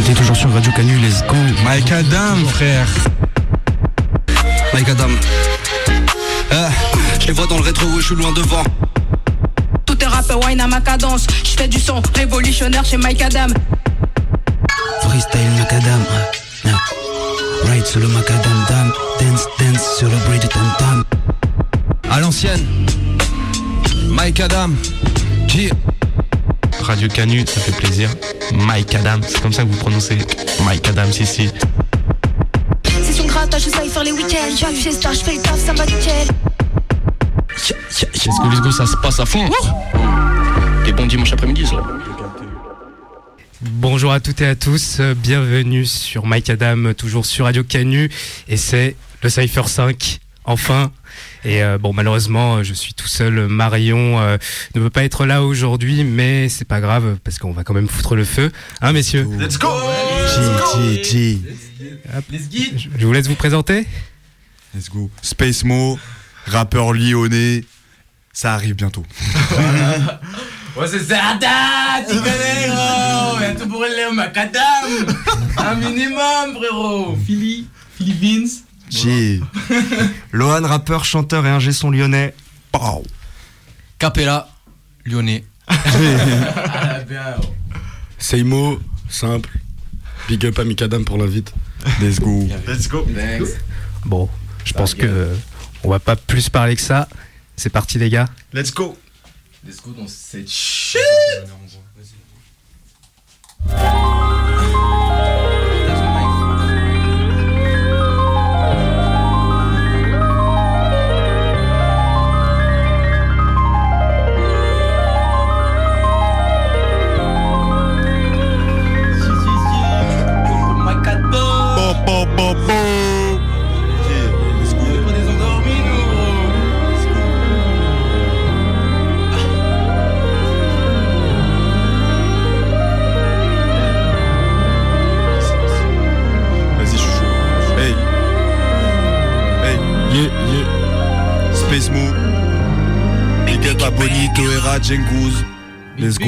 t'es toujours sur Radio Canu, let's go. Mike Adam, frère. Mike Adam. Euh, je les vois dans le rétro, je suis loin devant. Tout est rap, wine à ma cadence. Je fais du son révolutionnaire chez Mike Adam. Freestyle Macadam. Yeah. Right sur le Macadam Dam. Dance, dance sur le bridge tam tam. À l'ancienne. Mike Adam. Qui Radio Canu, ça fait plaisir. Mike Adam, c'est comme ça que vous prononcez Mike Adam ici. Session grattage, je sais faire les week-ends. Chez Star, je fais le taf, ça va nickel. Let's go, let's go, ça se passe à fond. Et bon dimanche après-midi, ça. Bonjour à toutes et à tous, bienvenue sur Mike Adam, toujours sur Radio Canu, et c'est le Cypher 5, enfin. Et euh, bon, malheureusement, euh, je suis tout seul. Marion euh, ne peut pas être là aujourd'hui, mais c'est pas grave parce qu'on va quand même foutre le feu, hein, messieurs. Let's go G, G, G. Hop. Je je vous laisse vous présenter. Let's go. Space Mo, rappeur lyonnais. Ça arrive bientôt. Ouais, c'est Sada, tu connais, gros. Y'a tout pour le macadam. Un minimum, frérot. Philly, Philly Vince. Lohan, rappeur, chanteur et ingé son lyonnais. Pow. Capella. Lyonnais. Seimo, simple. Big up à Mikadam pour l'invite. Let's go. Let's go. Thanks. Bon, je pense que euh, on va pas plus parler que ça. C'est parti, les gars. Let's go. Let's go dans cette shit. Jenguz. Let's go.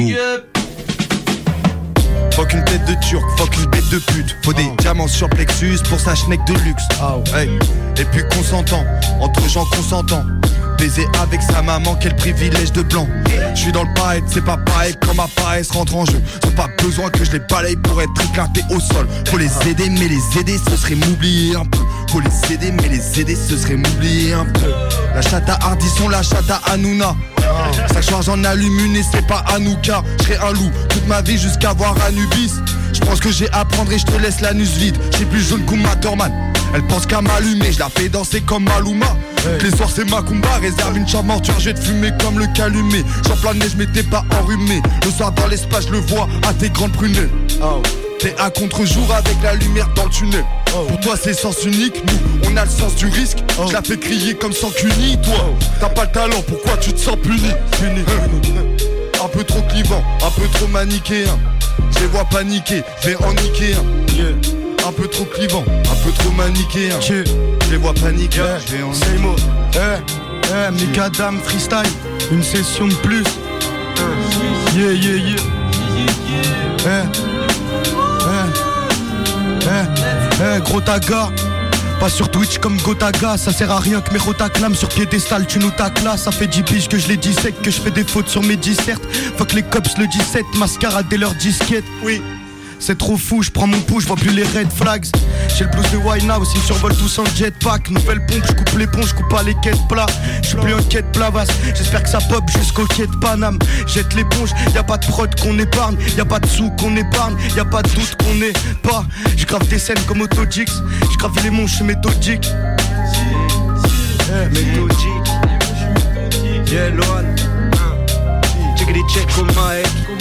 Fuck une tête de turc, fuck une bête de pute. Faut des diamants sur plexus pour sa schneck de luxe. Hey. Et puis consentant, entre gens consentants. Baiser avec sa maman, quel privilège de blanc. Je suis dans le pareil, c'est pas pareil quand ma paresse rentre en jeu. J'ai pas besoin que je les balaye pour être éclaté au sol. Faut les aider, mais les aider, ce serait m'oublier un peu. Faut les aider, mais les aider, ce serait m'oublier un peu. La chatte à Hardisson, la chatte à Hanouna. Ça charge en allume une et c'est pas Anouka. Je serai un loup toute ma vie jusqu'à voir Anubis. Je pense que j'ai à prendre et je te laisse l'anus vide. J'ai plus jaune qu'Uma Thurman. Elle pense qu'à m'allumer, je la fais danser comme Maluma. Les soirs c'est ma combat, réserve une chambre mortuaire, je vais te fumer comme le calumet. J'en planais, je m'étais pas enrhumé. Le soir dans l'espace, je le vois à tes grandes prunelles. T'es à contre-jour avec la lumière dans le tunnel. Pour toi c'est sens unique, nous on a le sens du risque. Je la fais crier comme sans cuny, toi. T'as pas le talent, pourquoi tu te sens puni? Puni. Un peu trop clivant, un peu trop manichéen. Je les vois paniquer, je vais en niquer un. Un peu trop clivant, un peu trop manichéen. Je les vois paniquer, je vais en C'est mot. Eh, eh, Mikadam freestyle. Une session de plus. Yeah, yeah, yeah. Eh, eh, eh, eh, gros taga. Pas sur Twitch comme Gotaga, ça sert à rien que mes rotaclames sur piédestal, tu nous ta classe, ça fait 10 piges que je les dissèque, que je fais des fautes sur mes dissertes. Fuck les cops le 17, mascarade dès leur disquette, oui. C'est trop fou, je prends mon pouls, je vois plus les red flags. J'ai le blues de Winehouse, ils survolent tous en jetpack. Nouvelle pompe, je coupe les ponts, je coupe pas les quêtes plats. Je suis plus en quête plavasse, j'espère que ça pop jusqu'au quai de Paname. Jette l'éponge, y a pas de prod qu'on épargne, y a pas de sous qu'on épargne, y a pas de doute qu'on est pas. Je grave des scènes comme Autogix, je grave les monts, je suis méthodique. Check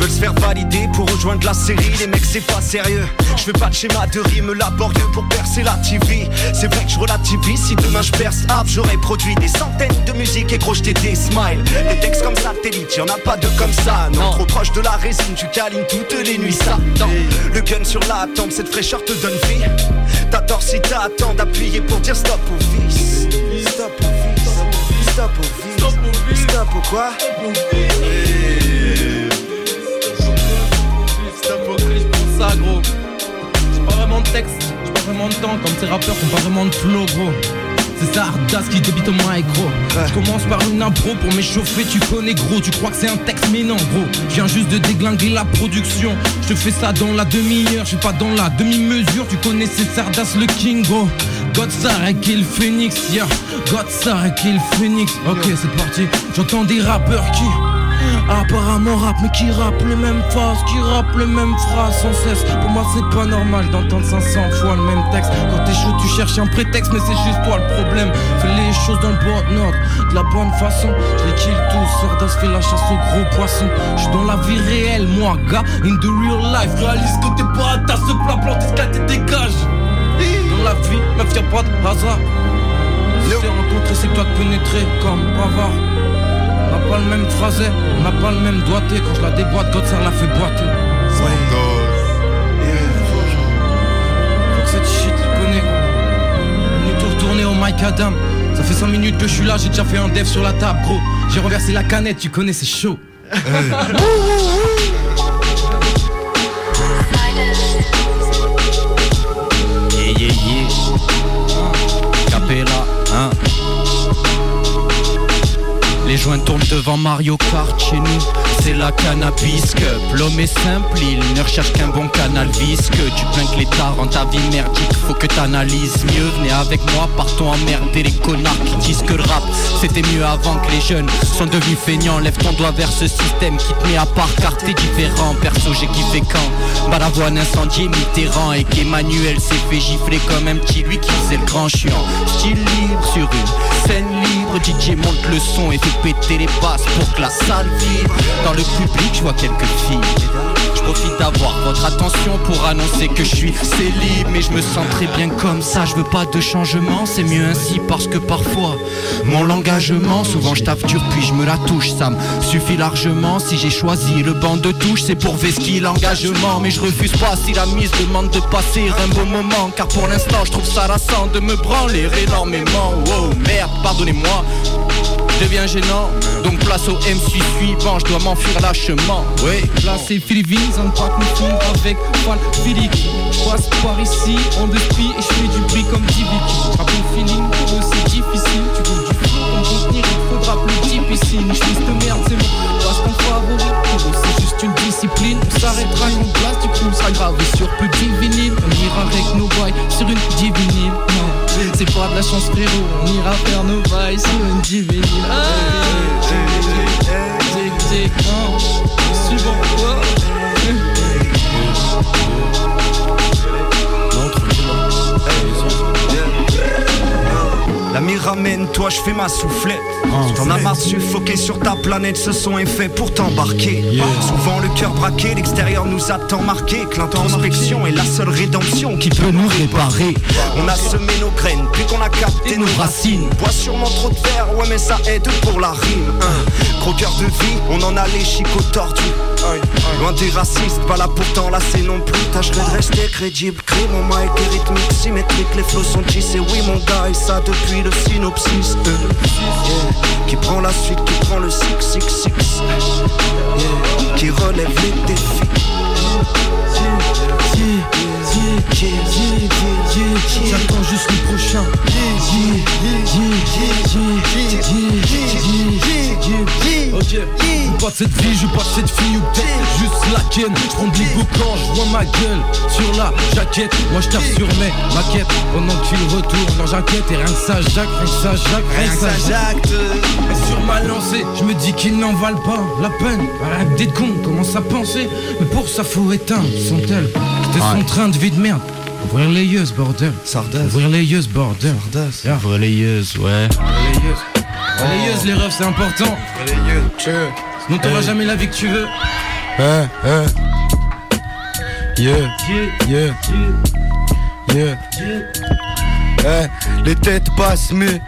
veulent se faire valider pour rejoindre la série. Les mecs, c'est pas sérieux. Je fais pas de schéma de rime laborieux pour percer la TV. C'est vrai que je relativise. Si demain je perce hop, j'aurais produit des centaines de musiques et j'étais des smiles. Des textes comme satellite, y'en a pas de comme ça. Non, trop proche de la résine, tu câlines toutes les nuits. Ça. Le gun sur la tempe, cette fraîcheur te donne vie. T'as tort si t'attends d'appuyer pour dire stop au vice. Stop au vice. Quoi? C'est ça, gros. J'ai pas vraiment de texte, j'ai pas vraiment de temps, comme ces rappeurs qui ont pas vraiment de flow, gros. C'est ça, Ardas qui débite au mic, gros. Je commence par une impro pour m'échauffer, tu connais, gros. Tu crois que c'est un texte, mais non, gros. Je viens juste de déglinguer la production. Je te fais ça dans la demi-heure, je suis pas dans la demi-mesure. Tu connais, c'est Sardas le King, gros. Godsar et Kill Phoenix, yeah. Godsar et Kill Phoenix. Ok, c'est parti. J'entends des rappeurs qui. Apparemment rap mais qui rappe les mêmes phases, qui rappe les mêmes phrases sans cesse. Pour moi c'est pas normal d'entendre 500 fois le même texte. Quand t'es chaud tu cherches un prétexte mais c'est juste toi le problème. Fais les choses dans le bon ordre, de la bonne façon. Je les kill tous, Sardas fait la chasse aux gros poissons. Je suis dans la vie réelle moi gars, in the real life Réalise que t'es pas à ta ce plat planté, ce dégage. Dans la vie, meuf y'a pas de hasard. Si t'es rencontré c'est que toi de pénétrer comme bavard pas le même phrasé, on n'a pas le même doigté. Quand je la déboîte, God ça la fait boiter. Faut que cette shit, tu connais. On est tout retourné au Mike Adam. Ça fait 5 minutes que je suis là, j'ai déjà fait un dev sur la table, gros. J'ai renversé la canette, tu connais, c'est chaud. Yeah, yeah, yeah. Capella, hein. Les joints tournent devant Mario Kart chez nous. C'est la cannabis cup. L'homme est simple, il ne recherche qu'un bon canal visque. Tu plains que l'état rend ta vie merdique. Faut que t'analyses mieux. Venez avec moi, partons emmerder les connards qui disent que le rap c'était mieux avant que les jeunes sont devenus feignants. Lève ton doigt vers ce système qui te met à part car t'es différent. Perso, j'ai kiffé quand Balavoine incendié Mitterrand et qu'Emmanuel s'est fait gifler comme un petit lui qui faisait le grand chiant. Style libre sur une scène libre. DJ monte le son et fait péter les basses pour que la salle vibre. Dans le public, je vois quelques filles. Je profite d'avoir votre attention pour annoncer que je suis célib. Mais je me sens très bien comme ça, je veux pas de changement. C'est mieux ainsi parce que parfois Mon l'engagement, souvent je tape dur puis je me la touche. Ça me suffit largement si j'ai choisi le banc de touche. C'est pour vesquiller l'engagement. Mais je refuse pas si la mise demande de passer un bon moment. Car pour l'instant je trouve ça lassant de me branler énormément. Wow merde pardonnez-moi devient gênant. Donc place au MC suivant, je dois m'enfuir lâchement. Oui Là c'est un pack me fond avec Val Philippe passe par ici, en dépit et je fais du bruit comme Divicky J'rappe au feeling, pour eux c'est difficile. Tu veux du flou comme contenir, il faudra plus difficile Je fais cette merde, c'est mon passe-temps favori. Pour eux c'est juste une discipline. On s'arrêtera en place, du coup on sera gravé sur plus de vinyle On ira avec nos bails sur une divinyle Non, c'est pas de la chance frérot. On ira faire nos bails sur une Ah, non, suivant quoi La mire ramène, toi je fais ma soufflette. T'en as marre de suffoquer sur ta planète, ce son est fait pour t'embarquer. Souvent le cœur braqué, l'extérieur nous a tant marqué que l'introspection est la seule rédemption qui peut nous réparer. On a semé nos graines, puis qu'on a capté nos racines. Bois sûrement trop de verre, ouais mais ça aide pour la rime. hein. Gros cœur de vie, on en a les chicots tordus. Loin des racistes, pas là pour t'enlacer non plus. Tâcherai de rester crédible, crée mon mic est rythmique, symétrique, les flots sont tissés. Oui mon gars, et ça depuis le synopsis. euh. Yeah. Qui prend la suite, qui prend le 666. Yeah. Qui relève les défis. J'attends juste le prochain. Ok, je pas de cette vie, je pas de cette fille ou peut-être juste la ken. Je prends de l'ego quand je vois ma gueule sur la jaquette. Moi je tape sur mes maquettes pendant que tu retournes dans jaquette. Et rien que ça, Jacques, rien que ça, Jacques, rien que ça, Jacques. Et sur ma lancée, je me dis qu'ils n'en valent pas la peine. Arrête d'être con, commence à penser. Mais pour ça, faut éteindre son tel. C'était son train de vie de merde. Ouvrir les yeux, ce bordel. Sardas. Ouvrir les yeux, ce bordel. Sardas. Ouvre les yeux, ouais Les yeux, les refs, c'est important. Sinon, t'auras jamais la vie que tu veux. Hein, hein. Yeah, yeah, yeah. Eh, les têtes basses, mais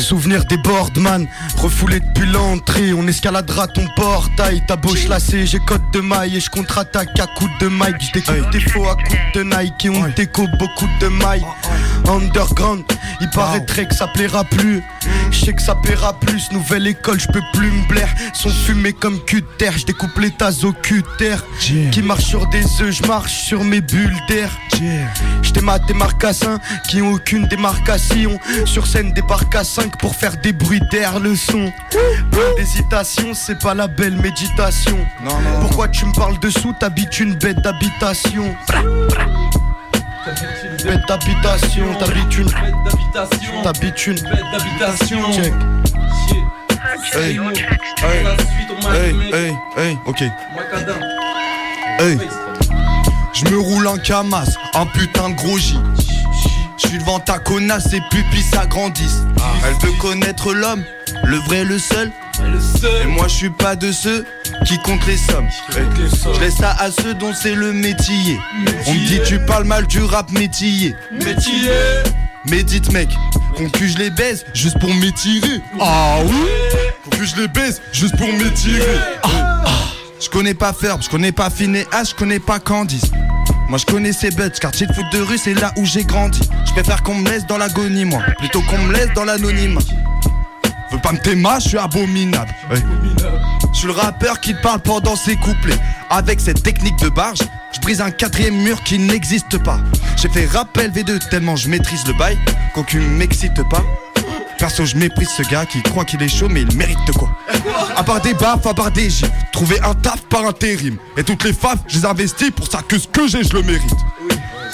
souvenir des boardman refoulé depuis l'entrée. On escaladera ton portail, ta bouche lacée. J'ai code de maille et je contre-attaque à coups de mic. Je découpe des faux à coups de Nike et on découpe beaucoup de mailles. Underground, il paraîtrait que ça plaira plus. Je sais que ça paiera plus, nouvelle école, je peux plus me blaire. Sont fumés comme cul de terre, je découpe les tasses au cul de terre. Qui marche sur des œufs, je marche sur mes bulles d'air. J'étais maté marcassin qui ont aucune démarcation. Sur scène, débarque à 5 pour faire des bruits d'air, le son. Plein d'hésitation, c'est pas la belle méditation. Pourquoi tu me parles dessous, t'habites une bête d'habitation. Bête d'habitation, t'habites une. T'habites une. Bête d'habitation. Check. Hey, hey, hey, hey, ok. Hey. Je me roule un camas, un putain de gros J. Je suis devant ta connasse, ses pupilles s'agrandissent. Elle veut connaître l'homme, le vrai, le seul. Et moi je suis pas de ceux qui comptent les sommes. Je laisse ça à ceux dont c'est le métier. On me dit tu parles mal du rap métier. Métier. Médite mec, qu'on que je les baise juste pour m'étirer. Ah oui Qu'on que je les baise juste pour m'étirer. Ah, ah. Je connais pas Ferb, je connais pas Finéas, je connais pas Candice. Moi je connais ces buts, quartier de foot de rue, c'est là où j'ai grandi. Je préfère qu'on me laisse dans l'agonie, moi, plutôt qu'on me laisse dans l'anonymat. Veux pas me t'aimer, je suis abominable. Je suis le rappeur qui parle pendant ses couplets. Avec cette technique de barge, je brise un quatrième mur qui n'existe pas. J'ai fait rappel V2 tellement je maîtrise le bail qu'aucune m'excite pas. Perso, je méprise ce gars qui croit qu'il est chaud, mais il mérite de quoi? À part des baffes, à part des gifs, trouver un taf par intérim. Et toutes les faves, je les investis pour ça que ce que j'ai, je le mérite.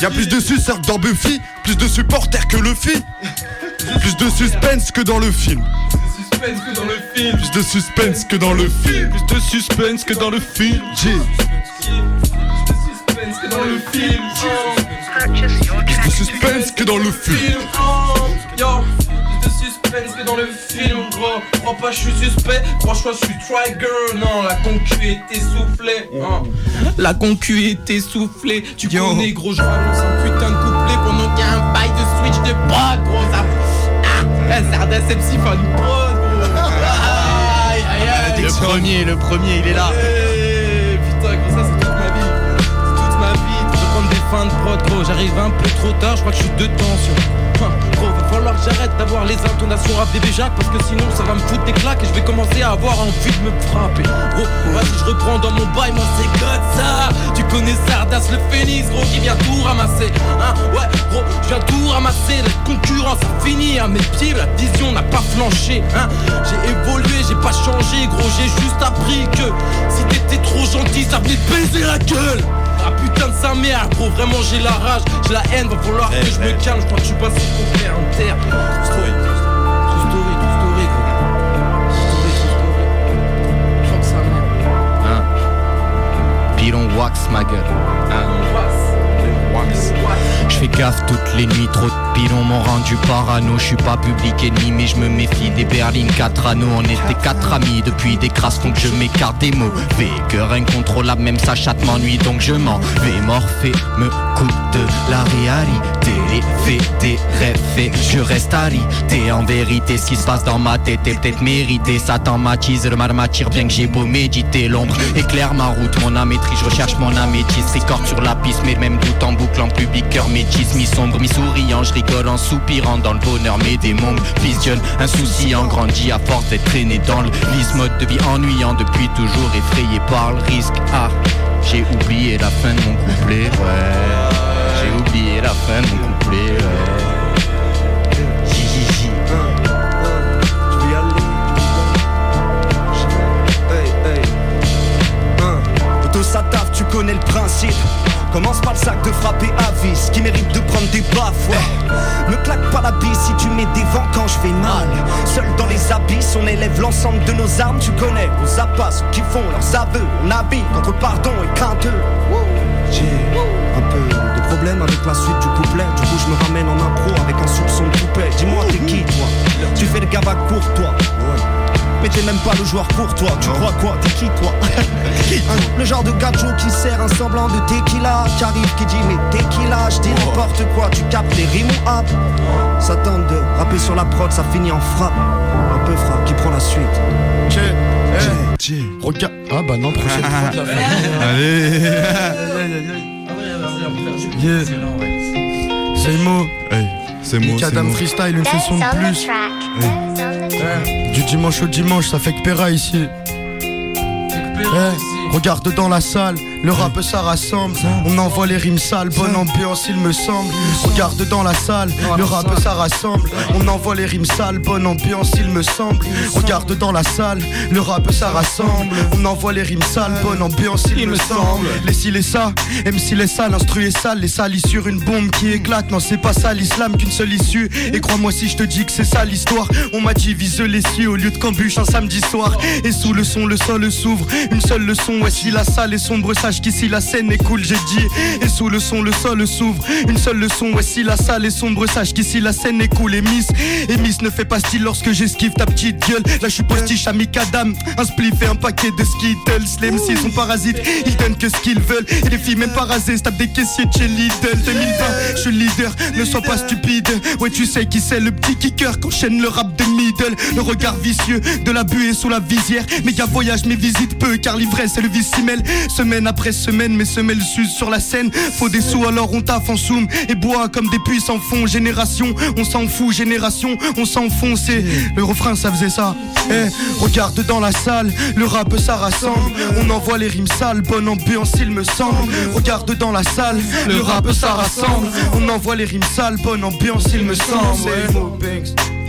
Y'a plus de suceurs que dans Buffy, plus de supporters que Luffy, plus de suspense que dans le film. Suspense que dans le film. Plus de suspense que dans le film. Plus de suspense que dans le film. J. Que dans le film. Plus de suspense que dans le film. Plus de suspense que dans le film, gros. Crois pas, je suis suspect. Franchement, je suis trigger. Non, la concu est essoufflée. hein. La concu est essoufflée. Tu connais, gros, je balance un putain de couplet pendant qu'il y a un bail de switch de prod, gros. Ça. Zardas MC fan prod, gros. Aïe, aïe, aïe. Le premier, le premier, il est là. Eh, Putain, gros, ça c'est toute ma vie. C'est toute ma vie. Je prendre des fins de prod, gros. J'arrive un peu trop tard, je crois que je suis de tension. J'arrête d'avoir les intonations rap bébé Jacques parce que sinon ça va me foutre des claques et je vais commencer à avoir envie de me frapper. Gros, vas-y, je reprends dans mon bail, moi c'est comme ça. Tu connais Sardas le phénix, gros, qui vient tout ramasser. Hein, ouais, gros, je viens tout ramasser. La concurrence a fini à mes pieds, la vision n'a pas flanché. Hein, j'ai évolué, j'ai pas changé, gros, j'ai juste appris que si t'étais trop gentil, ça venait baiser la gueule. Ah putain de sa mère, gros, vraiment j'ai la rage, j'ai la haine, va falloir que je me calme, je crois que je suis passé pour faire un terre. Toutes les nuits, trop de pilons m'ont rendu parano. Je suis pas public ennemi, mais je me méfie des berlines 4 anneaux. On était quatre amis depuis des crasses, donc je m'écarte des mots. Cœur incontrôlable, même sa chatte m'ennuie, donc je m'en vais. Morphée me coupe de la réalité. Les faits, des rêves je reste arrêté. En vérité, ce qui se passe dans ma tête est peut-être mérité. Satan m'attise, le mal m'attire, bien que j'ai beau méditer. L'ombre éclaire ma route, mon amétrie, je recherche mon améthyste. Record sur la piste, mais même doute en boucle en public, cœur métis, mi-sombre, mi-souriant. Je rigole en soupirant dans le bonheur, mes démons visionnent. Insouciant, grandi à force d'être traîné dans le lisse mode de vie ennuyant depuis toujours effrayé par le risque. Ah, j'ai oublié la fin de mon couplet, ouais. J'ai oublié la fin de mon couplet, ouais. Hein. Ça taffe, tu connais le principe. Commence par le sac de frapper à vis qui mérite de prendre des baffes. ouais. Me claque pas la bise si tu mets des vents quand je vais mal. Seul dans les abysses, on élève l'ensemble de nos armes. Tu connais aux appâts ceux qui font leurs aveux. On habite entre pardon et crainteux. J'ai un peu de problème avec la suite du couplet. Du coup, je me ramène en impro avec un soupçon de couplet. Dis-moi, t'es qui toi? Tu fais le gavac pour toi. Mais t'es même pas le joueur pour toi. Tu crois quoi? T'es qui toi? Le genre de gajo qui sert un semblant de tequila. Qui arrive, qui dit mais tequila, je dis n'importe quoi. Tu captes les rimes ou hop Ça tente de rapper sur la prod, ça finit en frappe. Un peu frappe qui prend la suite. Regarde. Ah bah non, prochaine fois. Allez. Yeah. C'est le mot. Hey, c'est moi, c'est Adam moi. Freestyle, une session de plus. Du dimanche au dimanche, ça fait que Pera ici. Regarde dans la salle, le rap ça rassemble. On envoie les rimes sales, bonne ambiance il me semble. Regarde dans la salle, le rap ça rassemble. On envoie les rimes sales, bonne ambiance il me semble. Regarde dans la salle, le rap ça rassemble. On envoie les rimes sales, bonne ambiance il me semble. Les si les ça, MC les sales, l'instru est sale, les salis sur une bombe qui éclate. Non c'est pas ça l'islam qu'une seule issue. Et crois-moi si je te dis que c'est ça l'histoire. On m'a dit vise les cieux au lieu de cambuche un samedi soir. Et sous le son le sol s'ouvre. Une seule leçon, ouais si la salle est sombre, sache qu'ici la scène est cool, j'ai dit. Et sous le son le sol s'ouvre. Une seule leçon, ouais si la salle est sombre, sache qu'ici la scène est cool. Et Miss, et Miss ne fait pas style lorsque j'esquive ta petite gueule. Là je suis postiche à Mikadam, un spliff et un paquet de Skittles. Les MC sont parasites, ils donnent que ce qu'ils veulent. Et les filles même pas rasées, se tapent des caissiers de chez Lidl. 2020, je suis leader, ne sois pas stupide. Ouais tu sais qui c'est le petit kicker qu'enchaîne le rap de middle. Le regard vicieux de la buée sous la visière. Méga voyage, mes visites peu, car l'ivresse c'est le vice Semaine après semaine, mes semelles s'usent sur la scène. Faut des sous, alors on taffe en zoom et boit comme des puits sans fond. Génération, on s'en fout, génération, on s'enfonce. Le refrain, ça faisait ça. Eh, regarde dans la salle, le rap ça rassemble. On envoie les rimes sales, bonne ambiance, il me semble. Regarde dans la salle, le rap ça rassemble. On envoie les rimes sales, bonne ambiance, il me semble.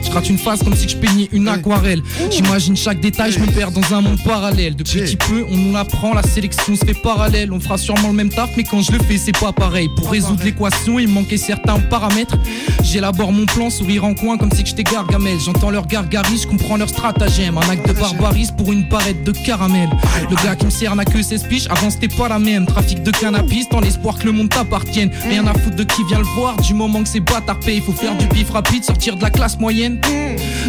Je rate une phase comme si je peignais une aquarelle. J'imagine chaque détail, je me perds dans un monde parallèle. De petit peu, on nous l'apprend, la sélection se fait parallèle. On fera sûrement le même taf, mais quand je le fais, c'est pas pareil. Pour résoudre l'équation, il manquait certains paramètres. J'élabore mon plan, sourire en coin comme si j'étais gargamel. J'entends leur gargaris, je comprends leur stratagème. Un acte de barbarisme pour une barrette de caramel. Le gars qui me sert n'a que 16 piges, avant c'était pas la même. Trafic de cannabis dans l'espoir que le monde t'appartienne. Rien à foutre de qui vient le voir, du moment que c'est bâtard il faut faire du pif rapide, sortir de la classe moyenne.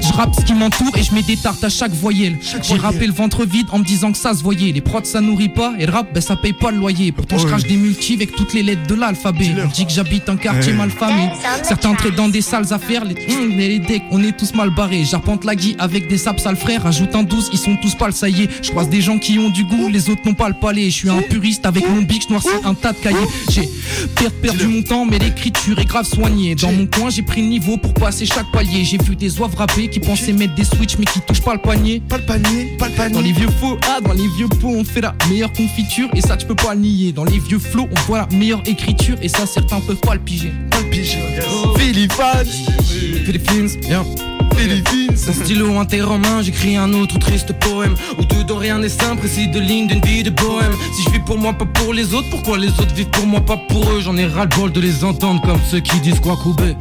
Je rappe ce qui m'entoure et je mets des tartes à chaque voyelle. J'ai rappé le ventre vide en me disant que ça se voyait. Les prods ça nourrit pas et le rap ben ça paye pas le loyer. Pourtant je crache des multis avec toutes les lettres de l'alphabet. On dit que j'habite un quartier mal famé. Certains traitent dans des sales affaires. Les, hum, mais les decks, on est tous mal barrés. J'arpente la guille avec des saps sales frères. Ajoute un 12, ils sont tous pas le ça y est. Je croise des gens qui ont du goût, les autres n'ont pas le palais. Je suis un puriste avec mon bic, je noircis un tas de cahiers. J'ai per- perdu mon temps, mais l'écriture est grave soignée. Dans mon coin, j'ai pris le niveau pour passer chaque palier. J'ai vu des oeuvres rapper qui pensaient mettre des switches mais qui touchent pas le panier. Pas le panier, pas le panier. Dans les vieux faux, ah, dans les vieux pots, on fait la meilleure confiture et ça tu peux pas le nier. Dans les vieux flots, on voit la meilleure écriture et ça certains peuvent pas le piger. Pas le piger. Stylo en terre en main, j'écris un autre triste poème. Où dedans rien n'est simple, précis de lignes d'une vie de bohème. Si je vis pour moi, pas pour les autres, pourquoi les autres vivent pour moi, pas pour eux? J'en ai ras-le-bol de les entendre comme ceux qui disent quoi couper.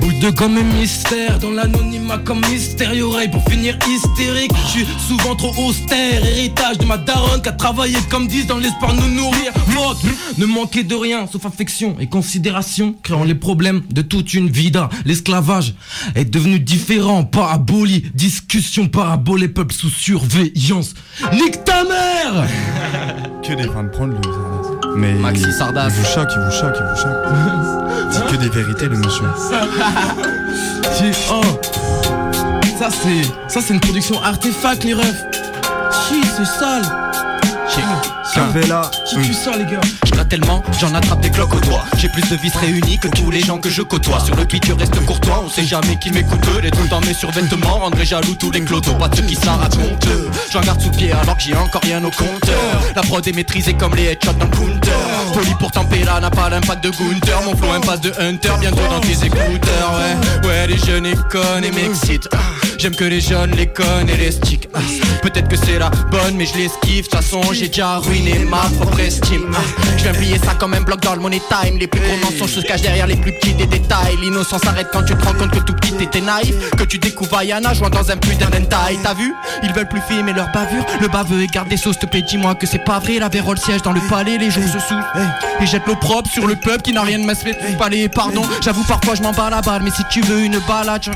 Boule de gomme et mystère, dans l'anonymat comme mystérieux oreille Pour finir hystérique, je suis souvent trop austère Héritage de ma daronne qui a travaillé comme disent dans l'espoir de nous nourrir. Fuck, ne manquer de rien sauf affection et considération Créant les problèmes de toute une vida. L'esclavage est devenu différent, pas aboli Discussion parabole, les peuples sous surveillance Nique ta mère Que des fins de prendre le Sardas. Mais Maxi il- Sardas. Il vous choque, il vous choque, il vous choque. Dit que des vérités, le monsieur. J'ai- oh. Ça c'est Ça c'est une production artefact les refs Chi c'est sale? Qui tue ça les gars Je gratte tellement, j'en attrape des cloques au doigt. J'ai plus de vis réunis que tous les gens que je côtoie. Sur le beat, tu restes courtois, on sait jamais qui m'écoute. Les trucs dans mes survêtements rendraient jaloux tous les clodos. Pas ceux qui s'en racontent. J'en garde sous pied alors que j'ai encore rien au compteur. La prod est maîtrisée comme les headshots dans counter. Poli pourtant Pella n'a pas l'impact de Gunther. Mon flow impasse de Hunter, bientôt dans tes écouteurs. Ouais, ouais, les jeunes et m'excitent. J'aime que les jeunes les connent et les sticks. Ah, Peut-être que c'est la bonne, mais je l'esquive. De toute façon, j'ai déjà ruiné ma propre estime. Ah, Je viens plier ça comme un bloc dans le money time. Les plus gros mensonges se cachent derrière les plus petits des détails. L'innocence s'arrête quand tu te rends compte que tout petit t'étais naïf. Que tu découvres Ayana jouant dans un putain d'entaille. T'as vu? Ils veulent plus filmer leur bavure. Le baveux et garde des sauces, te plaît, dis-moi que c'est pas vrai. La vérole siège dans le palais, les jours se soufflent. Et jette l'eau propre sur le peuple qui n'a rien de ma palais. Pardon, j'avoue parfois je m'en bats la balle. Mais si tu veux une balade, je-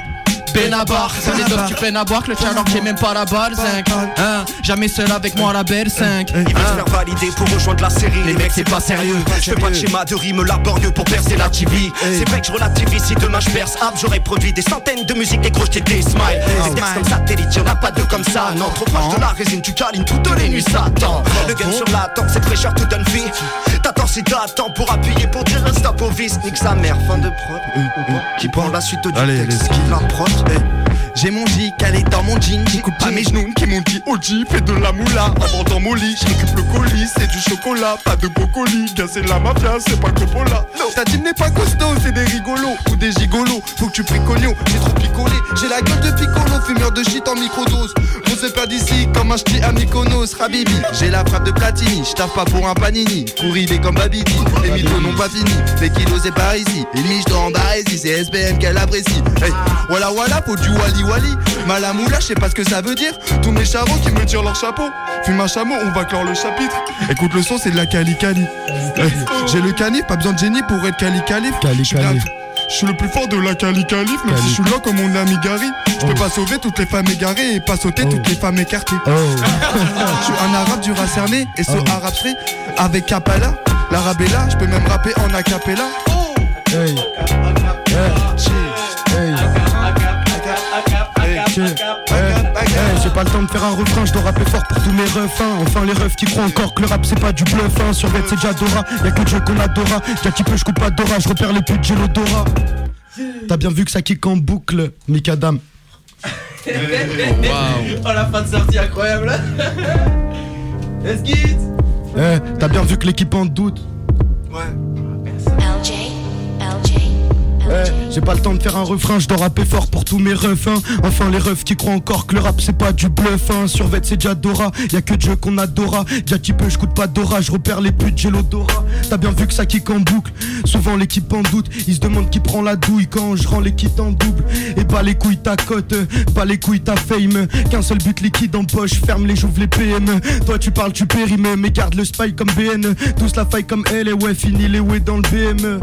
Benabar, ça les tu peines à boire que le alors que j'ai même pas la balle 5 hein, Jamais seul avec moi la belle 5 Ils veulent se faire valider pour rejoindre la série. Les mecs c'est pas sérieux. Je fais pas de schéma de rime laborieux pour percer la TV C'est vrai que je relativise si demain je perce. Hop j'aurais produit des centaines de musiques Des gros j'étais des smiles. Des textes comme satellite y'en a pas deux comme ça. Non trop proche de la résine tu câlines toutes les nuits Satan. Le gun sur la tente cette fraîcheur tout donne vie Si t'attends pour appuyer pour dire un stop au vice. Nique sa mère fin de prod. Qui prend la suite du Allez, texte. les skis. La prod. Eh. J'ai mon J calé dans mon jean. J'écoute pas mes genoux qui m'ont dit OG, fais de la moula. Avant dans mon lit, je récupère le colis, c'est du chocolat, pas de brocoli. Gars, c'est la mafia, c'est pas Coppola. Non, ta team n'est pas costaud, c'est des rigolos ou des gigolos. Faut que tu pries cognon, j'ai trop picolé. J'ai la gueule de piccolo, fumeur de shit en microdose. On se perd d'ici comme un ch'ti à Mykonos, Rabibi. J'ai la frappe de Platini, j'taffe pas pour un panini. Courir comme Babidi, les mythos n'ont pas fini. Les kilos c'est par ici, les miches en barésie, c'est SPM qu'elle apprécie. Hey, voilà voilà, faut du wali wali. Malamoula, je sais pas ce que ça veut dire. Tous mes charros qui me tirent leur chapeau. Fume un chameau, on va clore le chapitre. Écoute le son, c'est de la cali cali. Hey, J'ai le canif, pas besoin de génie pour être cali calif. Cali calif. Je suis le plus fort de la Cali Calif, même si je suis là comme mon ami Gary. Je peux pas sauver toutes les femmes égarées et pas sauter toutes les femmes écartées. Je suis un arabe dur à cerner et ce arabe serait avec Kapala. L'arabe est là, je peux même rapper en acapella. Hey. Pas le temps de faire un refrain, je dois rapper fort pour tous mes refs hein. Enfin les refs qui croient encore que le rap c'est pas du bluff hein. Sur bête c'est déjà Dora, y'a que Dieu qu'on adora. Y'a qui peut je coupe pas Dora, je repère les putes j'ai l'odorat T'as bien vu que ça kick en boucle, Mikadam Oh la fin de sortie incroyable. Esquite Eh, t'as bien vu que l'équipe en doute. LJ, LJ, J'ai pas le temps de faire un refrain, je dois rapper fort pour tous mes refs hein. Enfin les refs qui croient encore que le rap c'est pas du bluff hein. C'est déjà Dora, y'a que Dieu qu'on adora. Petit peu je coûte pas Dora, je repère les putes j'ai l'odorat. T'as bien vu que ça kick en boucle. Souvent l'équipe en doute, ils se demandent qui prend la douille quand je rends l'équipe en double. Et pas les couilles ta cote, pas les couilles ta fame. Qu'un seul but liquide en poche, ferme les j'ouvre les PM Toi tu parles tu périmes, mais garde le spy comme BN Tous la faille comme elle et ouais fini les ouais dans le BM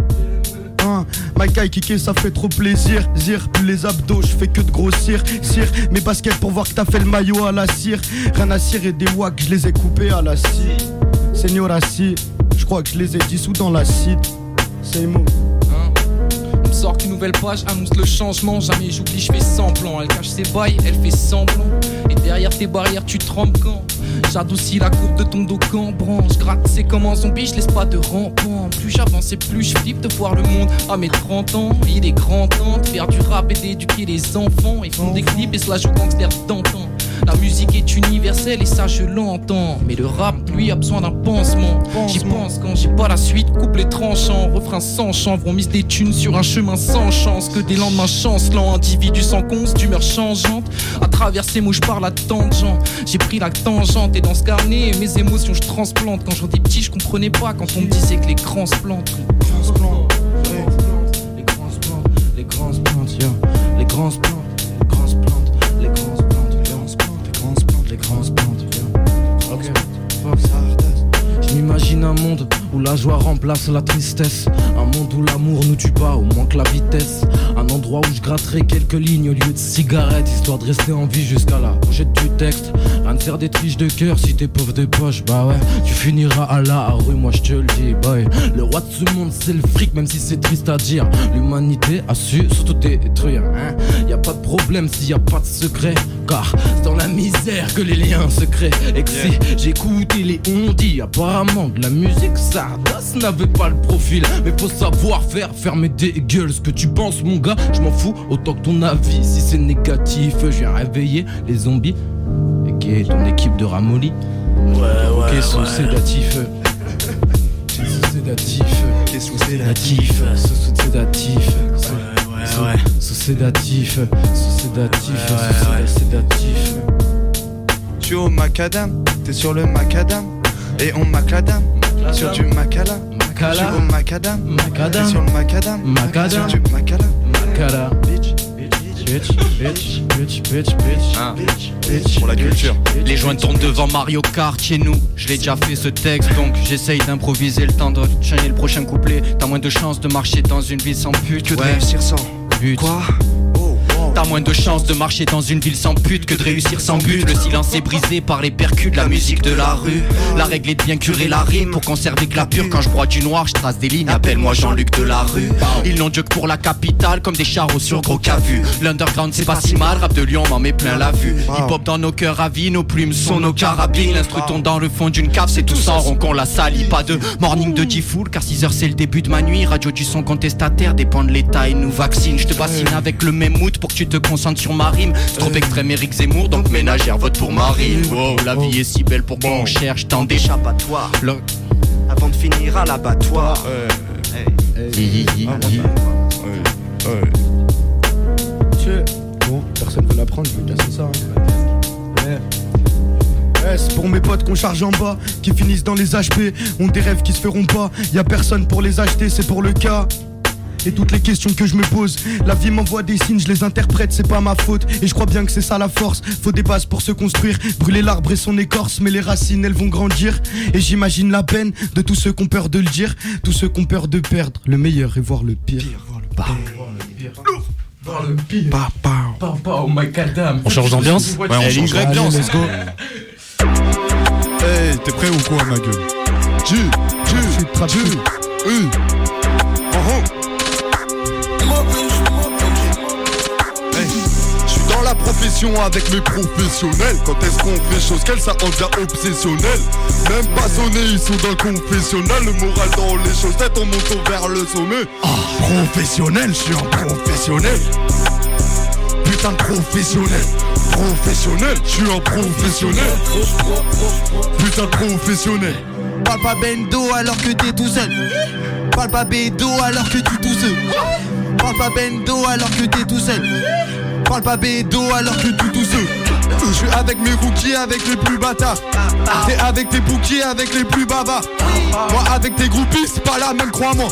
Hein, ma caille kické ça fait trop plaisir. Zir, les abdos, je fais que de grossir. Cire, mes baskets pour voir que t'as fait le maillot à la cire. Rien à cirer des wacks, je les ai coupés à la scie. Seigneur assis, je crois que je les ai dissous dans l'acide C'est mot me sort qu'une nouvelle page annonce le changement. Jamais j'oublie, je fais semblant. Elle cache ses bails, elle fait semblant. Et derrière tes barrières, tu trembles quand J'adoucis la courbe de ton dos quand branche. Gratte, c'est comme un zombie, je laisse pas de rampant. Plus j'avance plus je flippe de voir le monde à mes 30 ans. Il est grand temps de faire du rap et d'éduquer les enfants. Ils font des clips et cela joue gangster d'antan. La musique est universelle et ça je l'entends. Mais le rap, lui, a besoin d'un pansement. J'y pense quand j'ai pas la suite, coupe les tranchants. Refrain sans chanvre, on mise des thunes sur un chemin sans chance. Que des lendemains chancelants, individus sans cons, d'humeur changeante. À travers ces mots, je parle à. J'ai pris la tangente et dans ce carnet, mes émotions je transplante. Quand j'étais petit, je comprenais pas quand on me disait que les grands se plantent. Les grands se plantent, les grands se plantent, les grands se plantent, yo. les grands se plantent, Je m'imagine un monde où la joie remplace la tristesse. Un monde où l'amour nous tue pas, au moins que la vitesse. Un endroit où je gratterai quelques lignes au lieu de cigarettes, histoire de rester en vie jusqu'à la pochette du texte. Rien de faire des triches de cœur si t'es pauvre de poche, bah ouais. Tu finiras à la rue, moi je te le dis, boy. Le roi de ce monde, c'est le fric, même si c'est triste à dire. L'humanité a su s'auto-détruire, hein. Y a pas de problème s'il y a pas de secret. Car c'est dans la misère que les liens se créent. Et que si j'écoutais les on dit, apparemment que la musique Sardas n'avait pas le profil. Mais faut savoir faire, fermer des gueules. Ce que tu penses, mon gars, je m'en fous autant que ton avis. Si c'est négatif, je viens réveiller les zombies. Et qui est ton équipe de ramolli Ouais, ouais. Qui sous sédatif. Sous sédatif. Qui sous sédatif. Sous sédatif. Ouais, ouais. Sous sédatif. Sous sédatif. Sous sédatif. Je suis au macadam, t'es sur le macadam. Et on macadam, sur du macala. Je suis au macadam, Macadam. sur le macadam. Macadam. Sur du macala. Makala. Bitch, bitch, bitch, bitch, bitch, bitch. Hein. Pour la culture. Les joints tournent devant Mario Kart chez nous. Je l'ai déjà fait ce texte, donc j'essaye d'improviser le temps de chaîner le prochain couplet. T'as moins de chances de marcher dans une ville sans pute que de réussir sans but. Quoi? T'as moins de chances de marcher dans une ville sans pute que de réussir sans but. Le silence est brisé par les percus de la musique de la rue. La règle est de bien curer la rime pour conserver que la pure. Quand je broie du noir, je trace des lignes. Appelle-moi Jean-Luc de la rue. Ils n'ont Dieu que pour la capitale, comme des charros sur gros cavu. L'underground c'est pas si mal, rap de Lyon m'en met plein la vue. Hip hop dans nos cœurs à vie, nos plumes sont nos carabines. L'instru tombe dans le fond d'une cave, c'est tout sans rond qu'on la salit. Pas de morning de D-Fool, car 6 heures c'est le début de ma nuit. Radio du son contestataire dépend de l'état et nous vaccine. Je te bassine avec le même mood pour que tu te concentres sur ma rime. Trop extrême Eric Zemmour, donc ménagère vote pour Marine. Wow, la vie est si belle pour qu'on cherche tant d'échappatoires. Avant de finir à l'abattoir. Bon, personne veut l'apprendre, je veux dire c'est ça. hein. Ouais, c'est pour mes potes qu'on charge en bas, qui finissent dans les HP, ont des rêves qui se feront pas, y a personne pour les acheter, c'est pour le cas. Et toutes les questions que je me pose, la vie m'envoie des signes, je les interprète, c'est pas ma faute. Et je crois bien que c'est ça la force. Faut des bases pour se construire, brûler l'arbre et son écorce, mais les racines elles vont grandir. Et j'imagine la peine de tous ceux qui ont peur de le dire, tous ceux qui ont peur de perdre le meilleur et voir le pire. Bah. Voir le pire. Papa, oh my god, On change d'ambiance Ouais, on change d'ambiance. let's go. Hey, t'es prêt ou quoi, ma gueule? Tu, tu, tu, la profession avec mes professionnels. Quand est-ce qu'on fait chose qu'elle, ça en devient obsessionnel. Même pas sonné, ils sont dans le confessionnal. Le moral dans les chaussettes, on monte vers le sommet. Ah, professionnel, je suis un professionnel. Putain de professionnel. Professionnel, je suis un professionnel. Putain de professionnel. Parle pas bendo alors que t'es tout seul. Parle pas bédo alors que tu tout seul. Parle pas bendo alors que t'es tout seul. Parle pas bédo alors que tu tout seul. Je suis avec mes rookies, avec les plus bâtards. T'es avec tes bouquiers, avec les plus bavards. Moi avec tes groupies, c'est pas la même, crois-moi.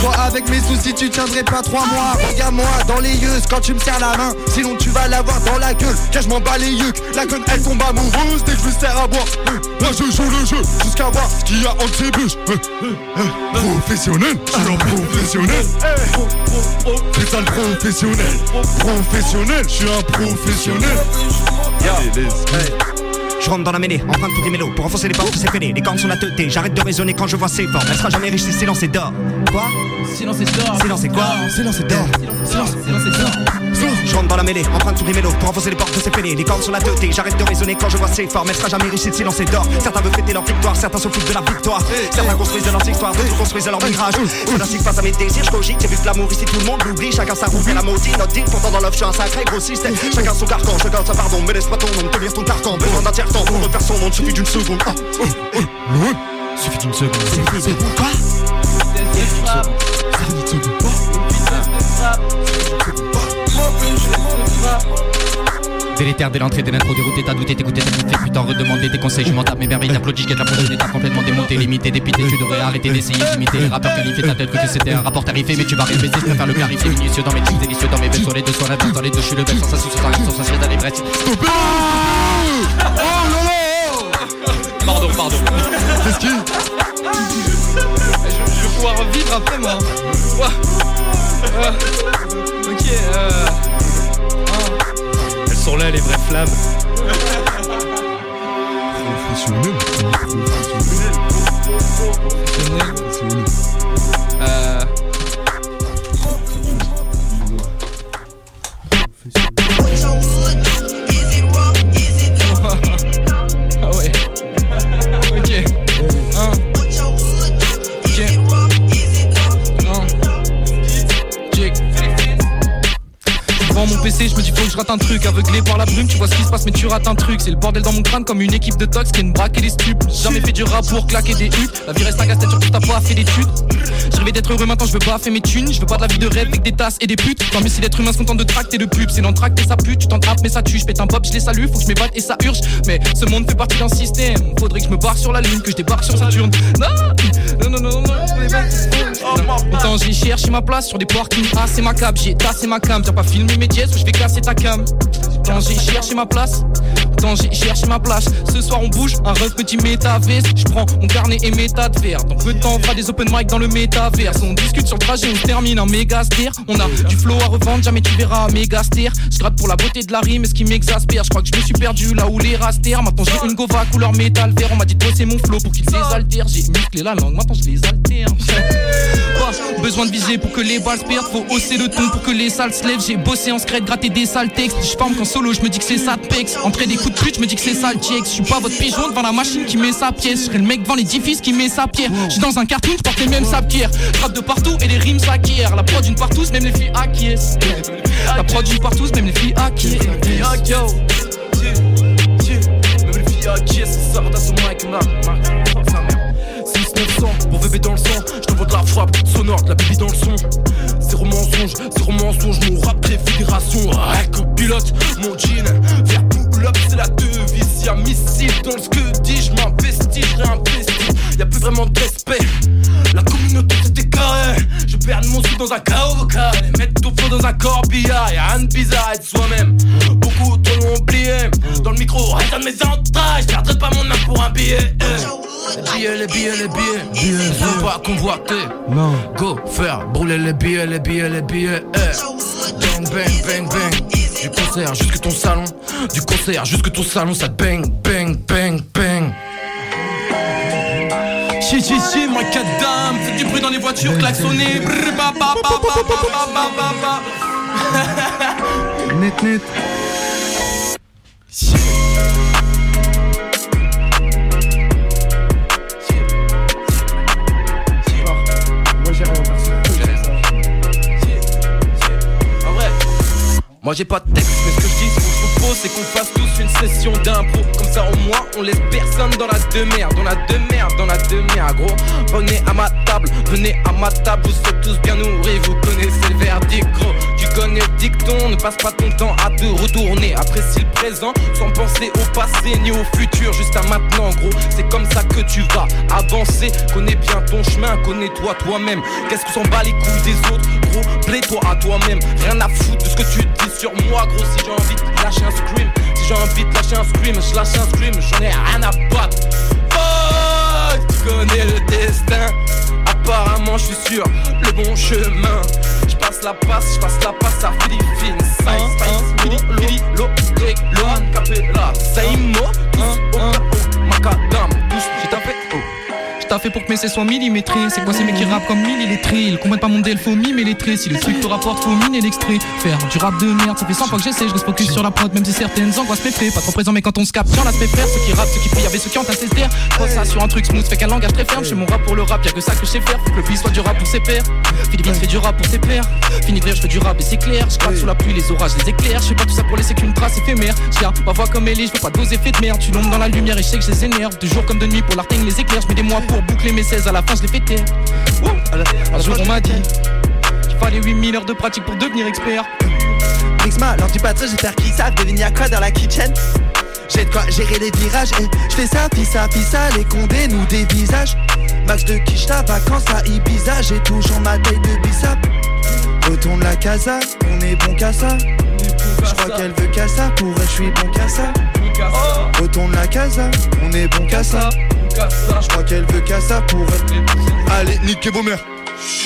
Toi avec mes soucis, tu tiendrais pas trois mois. Regarde-moi dans les yeux quand tu me serres la main. Sinon tu vas l'avoir dans la gueule. Car je m'en bats les yucks. La conne elle tombe amoureuse dès que je lui sers à boire. Euh, Là je joue le jeu jusqu'à voir ce qu'il y a entre. Euh, euh, euh, Professionnel, je suis un professionnel. Putain de professionnel. Professionnel, je suis un professionnel. Je rentre dans la mêlée, emprunte tous les mélos Pour enfoncer les portes, c'est fêlé, les cornes sont la teuté J'arrête de raisonner quand je vois ces formes. Elle sera jamais riche si silence est d'or. Quoi? Silence et d'or. Silence et quoi Silence et d'or. Silence, silence et d'or. Je rentre dans la mêlée, emprunte tous les mélos Pour enfoncer les portes, c'est fêlé, les cornes sont la teuté J'arrête de raisonner quand je vois ces formes Elle sera jamais riche si silence est d'or. Certains veulent fêter leur victoire, certains se foutent de la victoire. Certains construisent leur histoire, d'autres construisent leur mirage. Je n'incite pas à mes désirs, je cogite. J'ai vu que l'amour ici tout le monde l'oublie. Chacun sa roue la maudit Notre deal, pourtant dans l'offre, je suis un sacré grossiste. Chacun son carcan, je garde sa pardon. Mais laisse pas ton nom tenir ton carcan. Besoin d'un tiers-temps pour refaire son nom. Suffit d'une seconde. Oh, oh, loin. Suffit d'une seconde. Délétère dès l'entrée, dès l'intro, dérouté, t'as douté, t'écouté, t'as kiffé, putain, redemander tes conseils, je m'en tape mes merveilles, t'applaudis, je guette la prochaine étape complètement démontée, limité, dépité, tu devrais arrêter d'essayer d'imiter les rappeurs qualifiés, ta tête que c'était un rapport tarifé, mais tu vas répéter, je préfère le clarifier, minutieux dans mes titres, délicieux dans mes belles sur les deux, sur la dans les deux, je suis le bel, sensation, sur la sensation, dans les vrais. Pardon, pardon. Qu'est-ce qui Je, vais pouvoir vivre après moi. Ok, euh. Sont là, les vraies flammes. Professionnel. Professionnel. Euh. Rate un truc. Aveuglé par la brume, tu vois ce qui se passe, mais tu rates un truc. C'est le bordel dans mon crâne comme une équipe de tox qui aime braquer les stupes. J'ai Jamais fait du rap pour claquer des huttes. La vie reste un casse-tête, surtout t'as pas fait d'études. Rêvé d'être heureux, maintenant je veux pas faire mes thunes. Je veux pas de la vie de rêve avec des tasses et des putes. Tant mieux si l'être humain se contente de tracter de pub. C'est l'entracte et ça pue, tu t'entrappes, mais ça tue. Je pète un pop, je les salue, faut que je m'évade et ça urge. Mais ce monde fait partie d'un système. Faudrait que je me barre sur la lune, que je débarque sur Saturne. Non, non, non, non, non. mecs. Autant j'ai cherché ma place sur des parkings. Ah, c'est ma cab, j'ai tassé ma cam. T'as pas filmé mes dièses ou je vais casser ta cam. them. Quand j'ai cherché ma place, quand j'ai cherché ma place. Ce soir on bouge, un rêve petit métaverse. Je prends mon carnet et mes tas de verre. Dans peu de temps on fera des open mic dans le métaverse. On discute sur le trajet, on termine en méga ster. On a du flow à revendre, jamais tu verras un méga ster. Je gratte pour la beauté de la rime et ce qui m'exaspère. Je crois que je me suis perdu là où les rasters. Maintenant j'ai une gova couleur métal vert. On m'a dit de bosser mon flow pour qu'il désaltère. J'ai musclé la langue, maintenant je les. Pas besoin de viser pour que les balles perdent. Faut hausser le ton pour que les salles se lèvent. J'ai bossé en secret, gratter des sales textes. Je qu'en solo, je me dis que c'est ça pex. Entrer des coups de pute, je me dis que c'est ça le Je suis pas votre pigeon devant la machine qui met sa pièce. Je le mec devant l'édifice qui met sa pierre. Je suis dans un cartoon, je porte les mêmes sapières. Frappe de partout et les rimes s'acquièrent. La prod d'une partout, même les filles acquiescent. La prod d'une partout, même les filles acquiescent. Même les filles acquiescent, t'as son mic, là. 6 pour bébé dans le sang, je t'envoie de la frappe sonore, de la bibi dans le son. Zéro mensonge, zéro mensonge, mon rap préfiguration. Ouais, pilote, mon jean, vers pull up, c'est la devise. Y'a missile dans ce que dis, je m'investis, je. Y'a plus vraiment de respect. La communauté c'était carré. Perds mon sou dans un chaos vocal. Et mettre tout faux dans un corbillard. Y'a rien de bizarre être soi-même. Beaucoup trop l'ont oublié. Dans le micro, reste dans mes entrailles. Je perdrai pas mon âme pour un billet. Les billets, les billets, les billets. Billets, sont pas convoités. Non. Go faire brûler les billets, les billets, les billets. Bang, bang, bang, bang. Du concert jusque ton salon. Du concert jusque ton salon, ça bang, bang, bang, bang. Chi chi chi, moi cadam, les voitures, klaxonnez. Net net. Moi j'ai pas de texte, mais ce que je dis, c'est qu'on fasse tous une session d'impro. Comme ça, au moins, on laisse personne dans la demeure, dans la demeure, dans la demeure, gros. Venez à ma table, venez à ma table, vous êtes tous bien nourris, vous connaissez le verdict, gros. Connais le dicton, ne passe pas ton temps à te retourner. Apprécie le présent, sans penser au passé ni au futur, juste à maintenant, gros. C'est comme ça que tu vas avancer. Connais bien ton chemin, connais-toi toi-même. Qu'est-ce qu'on s'en bat les couilles des autres, gros? Plais-toi à toi-même, rien à foutre de ce que tu dis sur moi, gros, si j'ai envie de lâcher un scream. Si j'ai envie de lâcher un scream, je lâche un scream, j'en ai rien à battre. Fuck, tu connais le destin. Apparemment, je suis sur le bon chemin. Je passe la passe, je passe la passe à Philippines. Size, Lili, Lo, Lo, Capella. Saimo, tous au macadam, T'as fait pour que mes C soient millimétrés C'est quoi ces mecs qui rappent comme mille illettrés Ils comprennent pas mon delpho mime et lettré Si le truc te rapporte faut miner l'extrait. Faire du rap de merde ça fait 100 fois que j'essaie. Je reste focus sur la prod même si certaines angoisses m'effraient Pas trop présent mais quand on se capte sur l'aspect frère Ceux qui rappent, ceux qui prient, avec ceux qui ont un CSDR Trop ça sur un truc smooth fait qu'un langage très ferme. Chez mon rap pour le rap y'a que ça que je sais faire. Faut que le beat soit du rap pour ses pairs Philippe fait du rap pour ses pairs Fini de je fais du rap et c'est clair. Je sous la pluie les orages les éclairs. Je fais pas tout ça pour laisser qu'une trace éphémère. Tiens ma voix comme Ellie je pas effets de merde. Tu dans la lumière et je sais que je les énerve. De jour comme de nuit pour les éclairs Je mets des mois pour boucler mes 16 à la fin je l'ai fêté Un jour on m'a dit Qu'il fallait 8000 heures de pratique pour devenir expert Rixma, lors du patron, j'ai faire qui savent deviner à quoi dans la kitchen? J'ai de quoi gérer les virages, et je fais ça, pis ça, pis ça, les condés nous des visages. Max de Kishta, vacances à Ibiza, j'ai toujours ma taille de bissap. Retourne la casa, on est bon qu'à ça. Je crois qu'elle veut qu'à ça, pour elle, je suis bon qu'à ça. Retourne la casa, on est bon qu'à ça. Je crois qu'elle veut qu'à ça pour. Allez, niquez vos mères.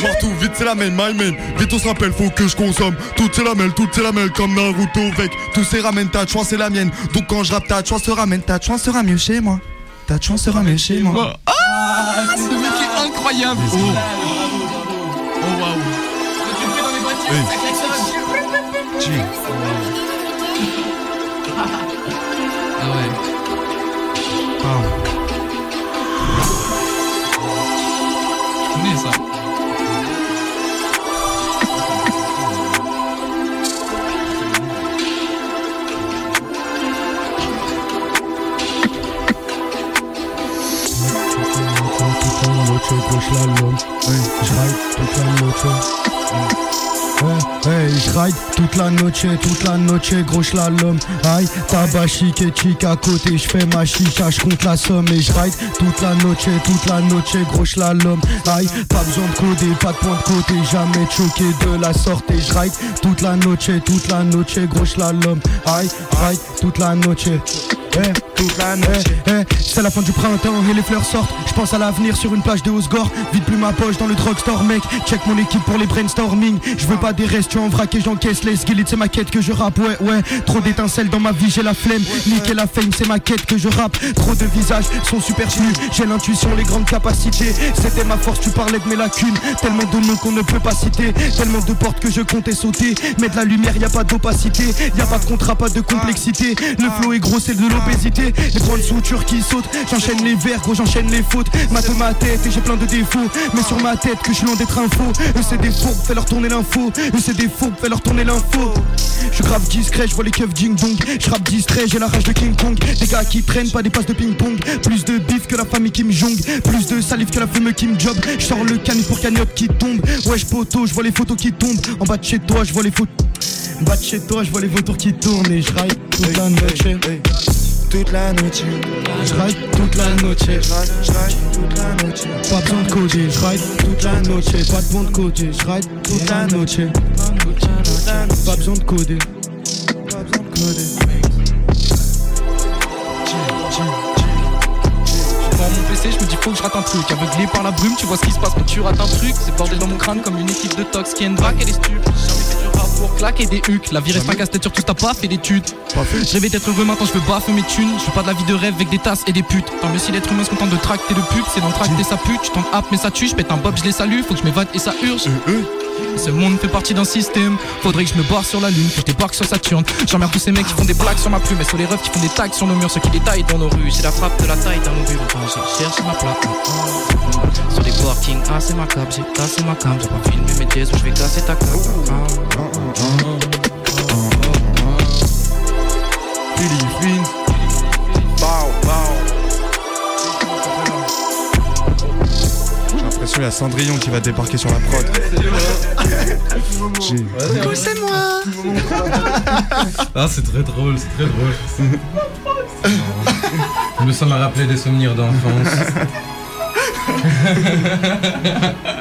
Partout, vite c'est la même, my man Vite on se rappelle, faut que je consomme. Tout c'est la mêle, tout c'est la mêle Comme Naruto avec Tous ces ramène ta chance c'est la mienne. Donc quand je rappe ta chance se ramène Ta chance sera mieux chez moi. Ta chance sera mieux chez moi. Ah, ce mec est incroyable. Oh, Oh waouh. Ah je toute la noche, toute la noche, gros slalom. Aïe, tabac chic et chic à côté, je fais ma chicha, je compte la somme et je toute la noche, toute la noche, gros slalom. Aïe, pas besoin de coder, pas de point de côté, jamais choqué de la sortie. Je ride toute la noche, toute la noche, gros slalom. Aïe, ride toute la noche. Eh, toute la eh, eh, c'est la fin du printemps et les fleurs sortent. Je pense à l'avenir sur une plage de Osgore. Vide plus ma poche dans le drugstore, mec. Check mon équipe pour les brainstorming. Je veux pas des restes, tu en vrac et j'encaisse les skillets. C'est ma quête que je rappe, ouais, ouais. Trop d'étincelles dans ma vie, j'ai la flemme. Niquer la fame, c'est ma quête que je rappe. Trop de visages sont superflus. J'ai l'intuition, les grandes capacités. C'était ma force, tu parlais de mes lacunes. Tellement de noms qu'on ne peut pas citer. Tellement de portes que je comptais sauter. Mais de la lumière, y a pas d'opacité. Y a pas de contrat, pas de complexité. Le flow est gros, c'est de l'obésité. Les grandes soutures qui sautent. J'enchaîne les vers, gros, j'enchaîne les fautes. Mate ma tête et j'ai plein de défauts. Mais sur ma tête que je suis loin d'être un faux. Eux, c'est des faux, fais leur tourner l'info. Eux, c'est des faux, fais leur tourner l'info. Je grave discret, je vois les keufs ding dong. Je rappe distrait, j'ai la rage de King Kong. Des gars qui traînent, pas des passes de ping-pong. Plus de bif que la famille qui me jongle. Plus de salive que la fume qui me job. Je sors le canif pour cagnotte qui tombe. Wesh poteau, je vois les photos qui tombent. En bas de chez toi, je vois les photos. En bas de chez toi, je vois les vautours qui tournent et je ride toute la noche. Toute la noche. Je ride toute la noche. Je ride toute la noche. Pas besoin de coder, je ride toute la noche. Pas de bon de côté, je ride toute la noche. Pas besoin de coder. Pas besoin de coder. Je prends mon PC, je me dis faut que je rate un truc. Aveuglé par la brume, tu vois ce qui se passe quand tu rates un truc. C'est bordé dans mon crâne comme une équipe de tox qui a une braque et des stupes. Pour claquer des hucs. La vie reste un casse-tête surtout t'as pas fait d'études. Je rêvais d'être heureux maintenant, je veux baffer mes thunes. Je veux pas de la vie de rêve avec des tasses et des putes. Tant mieux si l'être humain se contente de tracter le pub, c'est d'en tracter sa pute. Je t'en happe mais ça tue, je pète un bob, je les salue. Faut que je m'évade et ça urge. Ce monde fait partie d'un système. Faudrait que je me barre sur la lune, que je débarque sur Saturne. J'emmerde tous ces mecs qui font des blagues sur ma plume, et sur les refs qui font des tags sur nos murs, ceux qui détaillent dans nos rues. J'ai la frappe de la taille d'un mobile je cherche ma plaque. Sur les parkings, ah c'est ma cab, j'ai cassé ma cam. J'ai pas filmé mes où je vais casser ta cam. Philippines. Bow, bow. J'ai l'impression qu'il y a Cendrillon qui va débarquer sur la prod. C'est moi Ah, c'est très drôle, c'est très drôle. Je me sens m'a rappelé des souvenirs d'enfance.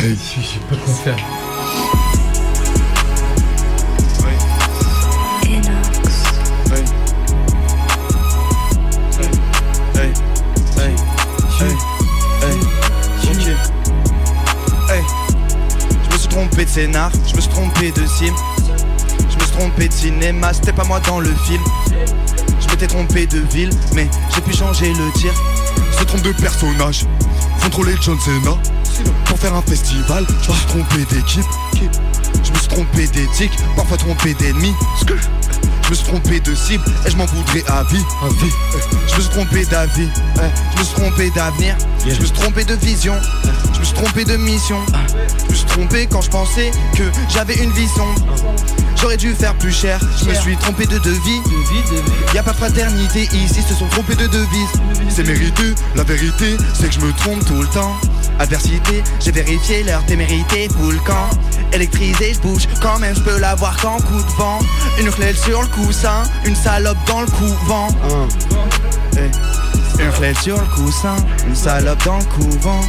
Je sais pas quoi faire. Je me suis trompé de sim. Je me suis trompé de cinéma, c'était pas moi dans le film. Je m'étais trompé de ville, mais j'ai pu changer le tir. Me trompe de personnage, contrôler John Cena. Pour faire un festival, je me suis trompé d'équipe. Je me suis trompé d'éthique, parfois trompé d'ennemis. Je me suis trompé de cible et je m'en voudrais à vie. Je me suis trompé d'avis, ouais. je me suis trompé d'avenir. Je me suis trompé de vision, je me suis trompé de mission. Je me suis trompé quand je pensais que j'avais une vie sombre. J'aurais dû faire plus cher, je me suis trompé de devis. Y a pas de fraternité ici, se sont trompés de devise. C'est mérité, la vérité, c'est que je me trompe tout le temps. Adversité, j'ai vérifié leur témérité, full camp. Électrisé, je bouge, quand même je peux l'avoir qu'en coup de vent. Une clé sur le coussin, une salope dans le couvent. Eh, Une clé sur le coussin, une salope dans le couvent.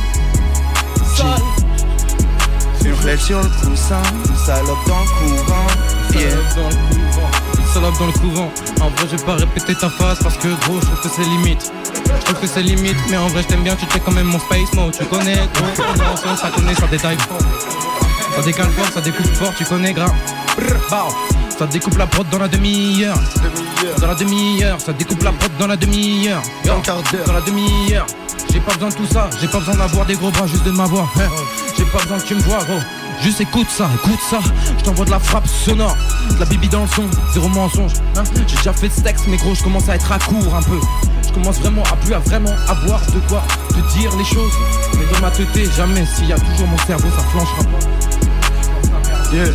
Une clé sur le coussin, une salope dans le couvent. Yeah. Salope dans le couvent. Salope dans le couvent. En vrai, je vais pas répéter ta phrase parce que gros, je trouve que c'est limite. Je trouve que c'est limite, mais en vrai, je t'aime bien. Tu check quand même mon space mode. Tu connais, gros, on ça connaît, ça détaille fort. Ça décale fort, ça découpe fort, tu connais, bow. Ça découpe la prod dans la demi-heure. Dans la demi-heure, ça découpe la prod dans la demi-heure. Dans la demi-heure. J'ai pas besoin de tout ça, j'ai pas besoin d'avoir des gros bras, juste de m'avoir. hein. J'ai pas besoin que tu me vois, gros. Juste écoute ça, écoute ça. Je t'envoie de la frappe sonore, de la bibi dans le son, zéro mensonge. hein. J'ai déjà fait ce texte, mais gros, je commence à être à court un peu. Je commence vraiment à plus à vraiment avoir de quoi te dire les choses. Mais dans ma tête, jamais. S'il y a toujours mon cerveau, ça flanchera pas. Yeah.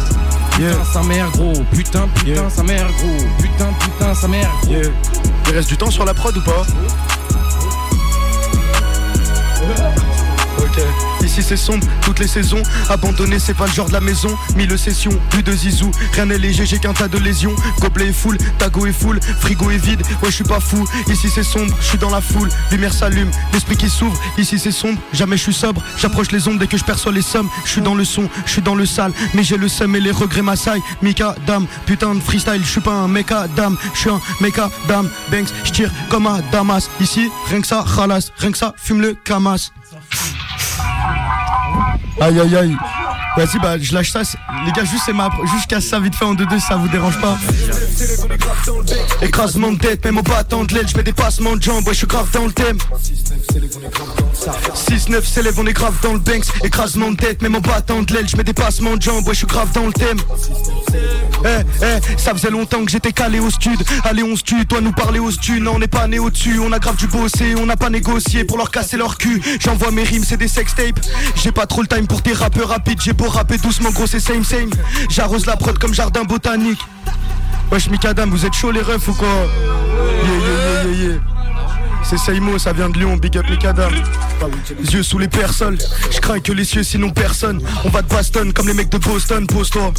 Putain, sa mère, gros. Putain, putain, sa mère, gros. Putain, putain, sa mère, gros. Il reste du temps sur la prod ou pas? Ici c'est sombre, toutes les saisons. Abandonné, c'est pas le genre de la maison. Mille sessions, plus de zizou. Rien n'est léger, j'ai qu'un tas de lésions. Gobelet est full, tago est full, frigo est vide. Ouais, je suis pas fou. Ici c'est sombre, je suis dans la foule. Lumière s'allume, l'esprit qui s'ouvre. Ici c'est sombre, jamais je suis sobre. J'approche les ombres dès que je perçois les sommes. Je suis dans le son, je suis dans le sale. Mais j'ai le seum et les regrets m'assaillent. Mika, dame, putain de freestyle, je suis pas un mecha, dame. Je suis un mecha, dame. Banks, je tire comme à Damas. Ici, rien que ça, khalas. Rien que ça, fume le Kamas. Aïe aïe aïe. Vas-y bah je lâche ça. Les gars juste ma juste casse ça vite fait en 2-2 ça vous dérange pas. Écrasement de tête, même au battant de l'aile, je fais des passements de jambes, ouais je suis grave dans le thème. 6-9 s'élève, on est grave dans le banks. Écrasement de tête, même en battant de l'aile, je mets des passements de jambes, ouais je suis grave dans le thème. Eh, eh, ça faisait longtemps que j'étais calé au stud. Allez, on se tue, toi nous parler au stud. Non, on n'est pas né au-dessus, on a grave du bossé, on n'a pas négocié pour leur casser leur cul. J'envoie mes rimes, c'est des sextapes. J'ai pas trop le time pour tes rappeurs rapides, j'ai beau rapper doucement, gros, c'est same same. J'arrose la prod comme jardin botanique. Wesh, Mikadam, vous êtes chaud les refs ou quoi Yeah, yeah, yeah. C'est Seimo, ça vient de Lyon, big up Mikadam. Yeux sous les personnes, je crains que les cieux sinon personne. On va de Boston comme les mecs de Boston, pose-toi.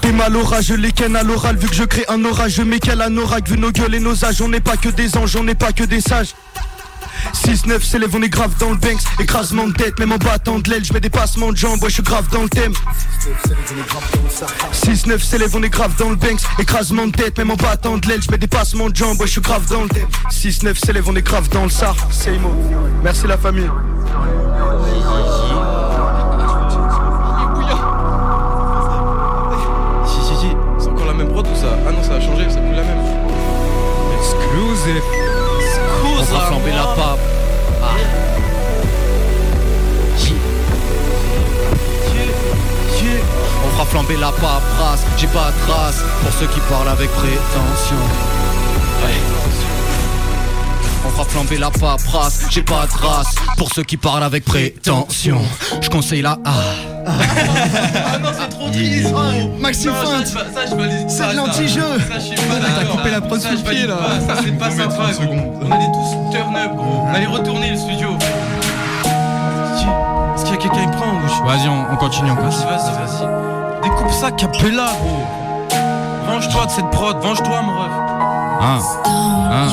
T'es mal orageux, les ken à l'oral, vu que je crée un orage, je mets quel anorak, vu nos gueules et nos âges, on n'est pas que des anges, on n'est pas que des sages. 6-9 s'élève, on est grave dans le banks, écrasement de tête, même en battant de l'aile, je mets des passements de jambes, ouais je suis grave dans le thème. 6-9 s'élève, on est grave dans le banks, écrasement de tête, même en battant de l'aile, je mets des passements de jambes, ouais je suis grave dans le thème. 6-9 s'élève, on est grave dans le sar, c'est mot. Merci la famille. Si, si, si, c'est encore la même prod ou ça? Ah non, ça a changé, c'est plus la même. Exclusive. On fera flamber la pape. Ah. On fera flamber la paperasse, j'ai pas de trace pour ceux qui parlent avec prétention. On fera flamber la paperasse, j'ai pas de trace pour ceux qui parlent avec prétention. Je conseille la ah. Ah non, c'est trop triste. Maxime Feinte. ça, je valide C'est de ça. l'anti-jeu. Ça, je suis pas T'as coupé la prod Ça, sous je le pied, valide là. pas, Ça, c'est pas sympa. On allait tous turn up, gros. On allait retourner le studio. Est-ce qu'il y a quelqu'un qui prend ou je- Vas-y, on, on continue, on passe. Vas-y, vas-y. Découpe ça, Capella, gros. Venge-toi de cette prod, venge-toi, mon ref. Hein. Hein.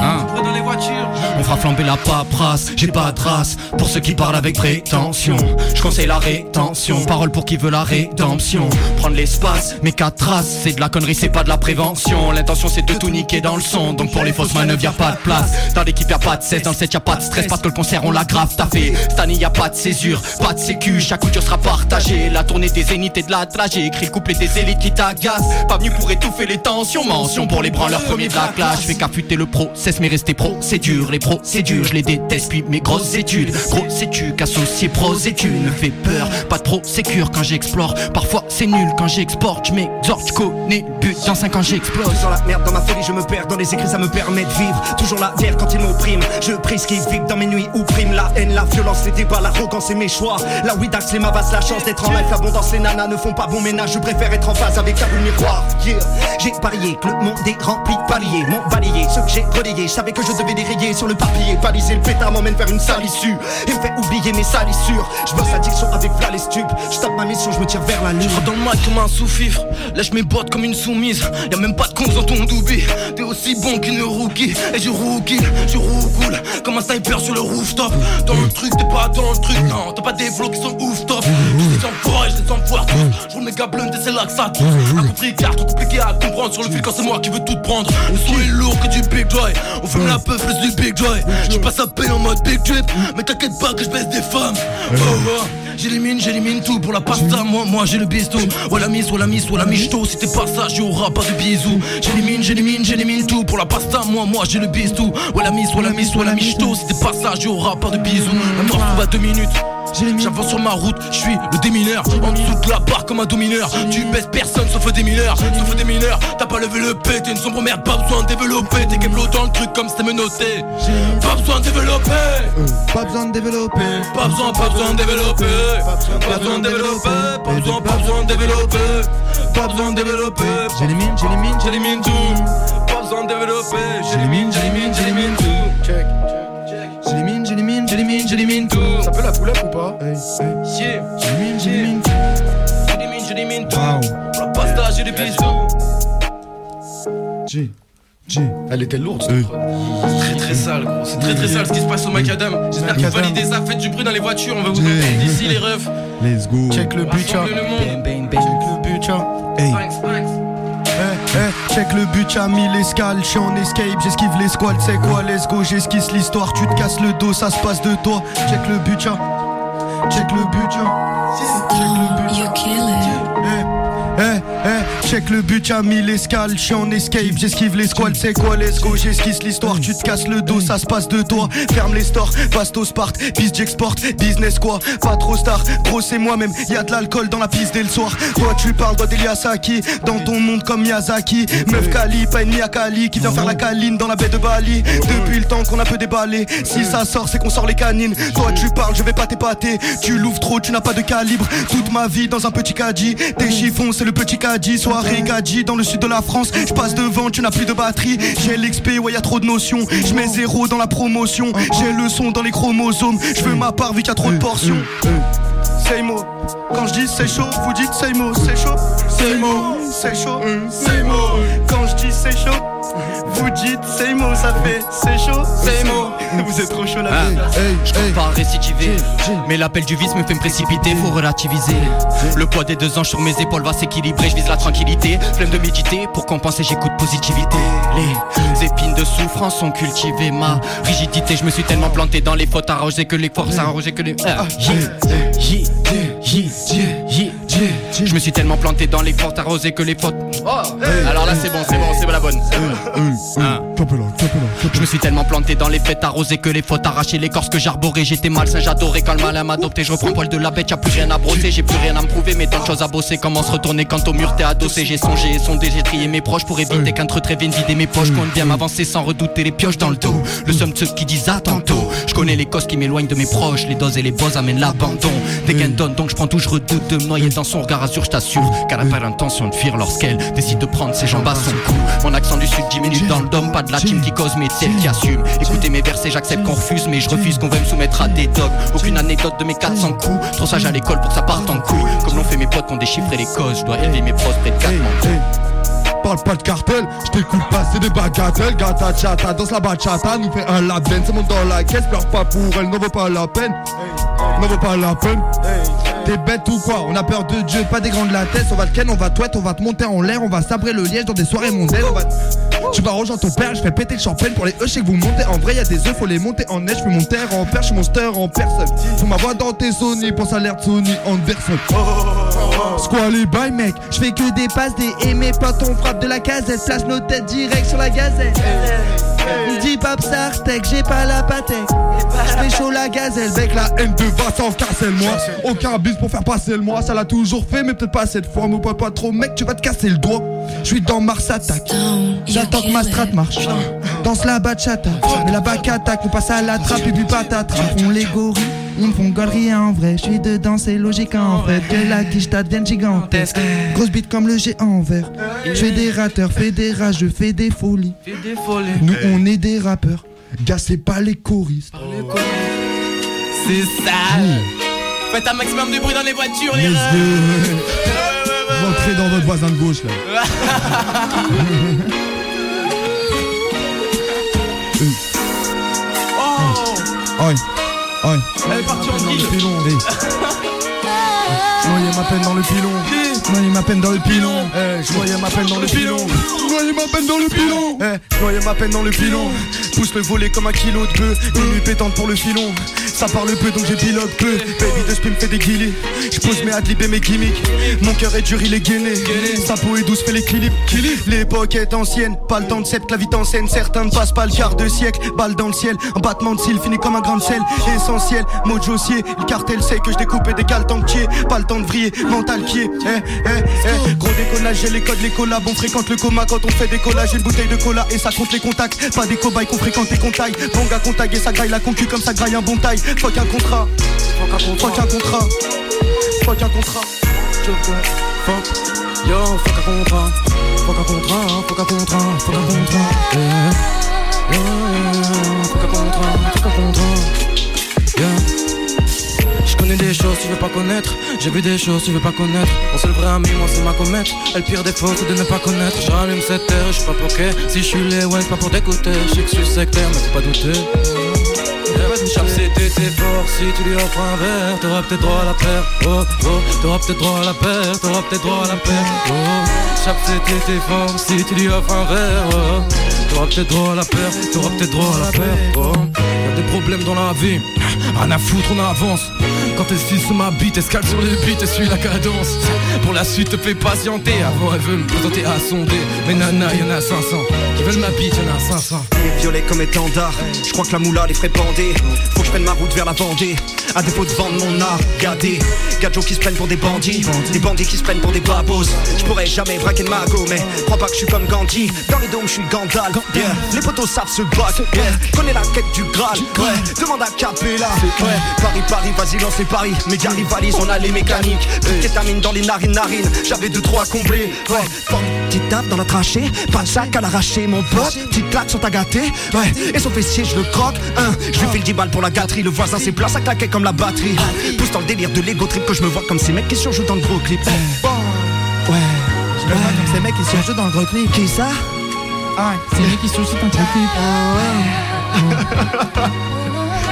Hein. Prends dans les voitures. On fera flamber la paperasse, j'ai pas de race. Pour ceux qui parlent avec prétention Je conseille la rétention, parole pour qui veut la rédemption. Prendre l'espace, mais quatre traces C'est de la connerie, c'est pas de la prévention. L'intention c'est de tout niquer dans le son Donc pour les fausses manœuvres y'a pas de place. Dans l'équipe y'a pas de 16, dans le 7 y'a pas de stress. Parce que le concert on l'a grave taffé Cette année y'a pas de césure, pas de sécu. Chaque couture sera partagée. La tournée des zéniths et de la J'ai écrit le couplet des élites qui t'agacent. Pas venu pour étouffer les tensions. Mention pour les branleurs Je fais qu'affûter le process mais rester pro c'est dur Les procédures je les déteste puis mes grosses études. Grosse étude associé pros études Me fait peur, pas pro sécure quand j'explore. Parfois c'est nul quand j'exporte. Je m'exhorte, connais Dans 5 ans j'explose Dans la merde, dans ma folie, je me perds. Dans les écrits, ça me permet de vivre. Toujours la terre quand ils m'oppriment. Je prie ce qui vibre dans mes nuits ou prime. La haine, la violence, les débats, l'arrogance et mes choix. La Widax, les Mavas, la chance d'être en life. L'abondance, les nanas ne font pas bon ménage. Je préfère être en phase avec boule miroir. Yeah. J'ai parié que le monde est rempli de paliers. Mon balayé, ceux que j'ai relayés. Je savais que je devais les rayer sur le papier. Baliser le pétard m'emmène vers une sale issue. Et me fait oublier mes salissures. Je bosse addiction avec Vla les stupes. Je tape ma mission, je me tire vers la lune. Je rentre dans le mic comme un sous-fifre, lèche mes bottes comme une soumise. Y'a même pas de con dans ton doubi. T'es aussi bon qu'une rookie. Et je rookie, je roucoule comme un sniper sur le rooftop. Dans le truc, t'es pas dans le truc, non. T'as pas des flots qui sont ouf top. Je les envoie, je les envoie tous. Je roule méga blunt et c'est là que ça. Un compris car trop compliqué à comprendre sur le fil quand c'est moi qui veux tout prendre. Le son est lourd que du big joy. On fume la peuf plus du big joy. Je passe à paix en mode big trip. Mais t'inquiète pas que je baisse des femmes. Oh, oh. J'élimine, j'élimine tout pour la pasta. Moi, moi j'ai le bisto. Ouais la mise, ouais la mise, ouais la michto. Si t'es pas sage, y'aura pas de bisous. J'élimine, j'élimine, j'élimine tout pour la pasta. Moi, moi j'ai le bisto. Ouais la mise, ouais la mise, ouais la michto. Si t'es pas sage, y'aura pas de bisous. La mort à deux minutes. J'avance sur ma route, je suis le démineur. En dessous de la barre comme un domineur. Tu baisses personne sauf des mineurs. Sauf des mineurs. T'as pas levé le P, t'es une sombre merde. Pas besoin de développer. T'es qu'un dans le truc comme c'était menotté Pas besoin de développer. Pas besoin de développer. Pas besoin, pas besoin de développer. Pas besoin de développer. Pas besoin, pas besoin de développer. Pas besoin de développer. J'élimine, j'élimine, J'élimine tout Pas besoin de développer J'élimine, j'élimine, j'élimine tout J'élimine, j'élimine, tout. Ça peut la up ou pas Yeah, J'élimine, j'élimine. j'élimine, j'élimine tout. Pour la pasta, j'ai des bisous. G. G. Elle était lourde. cette. C'est très très sale, gros. C'est très très sale ce qui se passe au Macadam. J'espère Macadam. validez ça. Faites du bruit dans les voitures. On va vous entendre d'ici, les refs. Let's go. Check le le monde. Check le butcha. Hey. Thanks, thanks. Eh, eh, check le butcha, mille escales, j'suis en escape, j'esquive les squats, c'est quoi, let's go, j'esquisse l'histoire, tu te casses le dos, ça se passe de toi, check le butcha, check le butcha, check le butcha. Eh, eh, eh, check le butcha, mille escales, j'suis en escape, j'esquive les squats, c'est quoi, let's go, j'esquisse l'histoire, tu te casses le dos, ça se passe de toi, ferme les stores, passe au Spart, piste j'exporte, business quoi, pas trop star, gros c'est moi-même, y'a de l'alcool dans la piste dès le soir, toi tu parles, toi d'Eliasaki, dans ton monde comme Miyazaki, meuf Kali, pas une Miyakali, qui vient faire la câline dans la baie de Bali, depuis le temps qu'on a peu déballé, si ça sort c'est qu'on sort les canines, toi tu parles, je vais pas t'épater, tu l'ouvres trop, tu n'as pas de calibre, toute ma vie dans un petit caddie, tes chiffons c'est le petit caddie, soirée caddie dans le sud de la France, je passe devant, tu n'as plus de batterie, j'ai l'XP, ouais y a trop de notions, je mets zéro dans la promotion, j'ai le son dans les chromosomes, je veux ma part vu qu'il y a trop de portions. Mot, quand je dis c'est chaud, vous dites mot, c'est chaud, mot, c'est chaud, mot. Quand c'est chaud, vous dites c'est mot, ça fait c'est chaud, c'est mot. Vous êtes trop chaud là. Je compte pas récidiver Mais l'appel du vice me fait me précipiter Faut relativiser. Le poids des deux anges sur mes épaules va s'équilibrer Je vise la tranquillité. Flemme de méditer Pour compenser j'écoute positivité. Les épines de souffrance ont cultivé ma rigidité Je me suis tellement planté dans les fautes arrosées Que les forces arrosées que les Ah. Je me suis tellement planté dans les fautes arrosées que les fautes Alors là c'est bon c'est bon c'est la bonne. Ah. Je me suis tellement planté dans les fêtes arrosées que les fautes arrachées l'écorce que j'arborais J'étais malsain, j'adorais quand le malin m'adoptait Je reprends poil de la bête, y'a plus rien à brosser J'ai plus rien à me prouver mais tant de choses à bosser Comment se retourner quand au mur t'es adossé? J'ai songé et sondé, j'ai trié mes proches Pour éviter qu'un treu vienne vider mes poches. Compte bien m'avancer sans redouter les pioches dans le dos. Le somme de ceux qui disent à tantôt. Je connais les causes qui m'éloignent de mes proches Les doses et les bosses amènent l'abandon. Des gains donc je prends tout, je redoute de me noyer dans son regard Je t'assure qu'elle a pas l'intention de fuir lorsqu'elle décide de prendre ses jambes à son cou. Mon accent du sud diminue dans le dôme Pas de la team qui cause mais celle qui assume Écoutez mes versets j'accepte qu'on refuse Mais je refuse qu'on veuille me soumettre à des dogmes. Aucune anecdote de mes 400 coups. Trop sage à l'école pour que ça parte en couille. Comme l'ont fait mes potes qui ont déchiffré les causes Je dois élever mes pros près de 4 Parle pas de cartel, je t'écoute passer des bagatelles. Gata chata, danse la bachata, nous fait un label. C'est mon dans la caisse, pleure pas pour elle, n'en vaut pas la peine. N'en vaut pas la peine. T'es bête ou quoi? On a peur de Dieu, pas des grands de la tête. On va te ken, on va te on va te monter en l'air. On va sabrer le liège dans des soirées mondaines. On va te- Tu vas rejoindre ton père, je fais péter le champagne Pour les eux, je sais que vous montez En vrai, y a des œufs, faut les monter en neige Je mon terre en perche, mon stir en personne Faut ma voix dans tes Sony, pense à l'air de Sony Anderson Squall les bails mec Je fais que des passes, des et mes potes on frappe de la casette, place nos têtes direct sur la gazette. Dis pas Sartek, j'ai pas la patek. Je fais chaud la gazelle, bec la haine de casser le moi Aucun bus pour faire passer le mois. Ça l'a toujours fait mais peut-être pas cette fois. Mon pote pas trop mec tu vas te casser le doigt. Je suis dans Mars attaque J'attends que ma strat marche. Danse la bachata, mais la bac attaque, on passe à la trappe et puis patatras. On les gorilles, ils me font galerie en vrai. Je suis dedans, c'est logique en fait. Que la quiche devienne gigantesque. Grosse bite comme le géant vert. Je fais des rateurs, fais des rages, je fais des folies. Fais des folies. Nous on est des rappeurs, gars c'est pas les choristes. C'est sale. Faites un maximum de bruit dans les voitures, les. Rentrez dans votre voisin de gauche là Oh Aïe, Elle est partie en pilon. Je voyais ma peine dans le pilon. Je voyais ma peine dans le pilon. Eh, je voyais ma peine dans le pilon. Je voyais ma peine dans le pilon. Eh, je noyais ma peine dans le pilon. Pousse le volet comme un kilo de bœuf. Minuit pétante pour le filon. Ça parle peu donc j'ai pilote peu. Baby de spin fait des guillis. Je pose mes adlibs et mes gimmicks. Mon cœur est dur, il est gainé. Sa peau est douce, fait l'équilibre. L'époque est ancienne. Pas le temps de cette la vie en scène. Certains ne passent pas le quart de siècle. Balle dans le ciel. Un battement de cils finit comme un grain de sel. Essentiel. Mojo sier. Le cartel sait que je découpe et décale tant que Pas le temps de vriller. Mental qui est. Eh, eh, eh. Gros déconnage, j'ai les codes, les collabs. On fréquente le coma quand on fait des collages. Une bouteille de cola et ça compte les contacts. Pas des cobayes qu'on fréquente et qu'on taille. Bon gars qu'on taille et ça graille la concu comme ça graille un bon taille. Fuck un contrat. Fuck un contrat. Fuck un contrat. Fuck. Yo, fuck un contrat. Fuck un contrat, fuck un contrat, fuck un contrat. Fuck un contrat, fuck un contrat. Choses tu veux pas connaître. J'ai vu des choses tu veux pas connaître. Mon seul vrai ami, moi c'est ma comète. Et le pire défaut c'est de ne pas connaître. J'allume cette terre, je suis pas bloqué. Si je suis les ouais, pas pour t'écouter. Je sais que je suis sectaire, mais faut pas douter. Chaque c'était tes fort, si tu lui offres un verre, t'auras peut-être droit à la paire. Oh oh, t'auras peut-être droit à la paire, t'auras peut-être droit à la paire. Oh, chaque c'était tes fort, si tu lui offres un verre. Oh, t'auras peut-être droit à la paire, t'auras peut-être droit à la paire. Oh, y'a des problèmes dans la vie, rien à foutre, on avance. Quand elle sur ma bite, escale sur le beat et suit la cadence. Pour la suite, te fais patienter. Avant, elle veut me présenter à sonder. Mais nana, y'en a 500. Qui veulent ma bite, y'en a 500. Les violets comme étendard, je crois que la moula les ferait bander. Faut que je prenne ma route vers la Vendée. À défaut de vendre mon art, gardé. Gadjo qui se prennent pour des bandits, des bandits qui se prennent pour des babos. Je pourrais jamais braquer de mago, mais crois pas que je suis comme Gandhi. Dans les dômes, je suis Gandalf. Les potos savent se battre. Yeah. Connais la quête du Graal. Ouais. Demande à Capella. Ouais. Paris, Paris, vas-y, lance les paris. Média rivalise, on a les mécaniques. Kétamine dans les narines, narines. J'avais deux, trois comblés. Ouais. Forme, petite tape dans la trachée. Pas de sac à l'arracher, mon pote. Petite claque sur ta gâtée. Ouais. Et son fessier, je le croque. Hein. Je lui fais le 10 balles pour la gâterie. Le voisin, c'est plat, ça claquait comme la batterie. Pousse dans le délire de l'ego trip que je me vois comme ces mecs qui surjouent dans le gros clip. Ouais, je me vois comme ces mecs qui surjouent dans le gros clip. Qui ça? Ah, C'est les mecs qui surjouent dans le gros clip.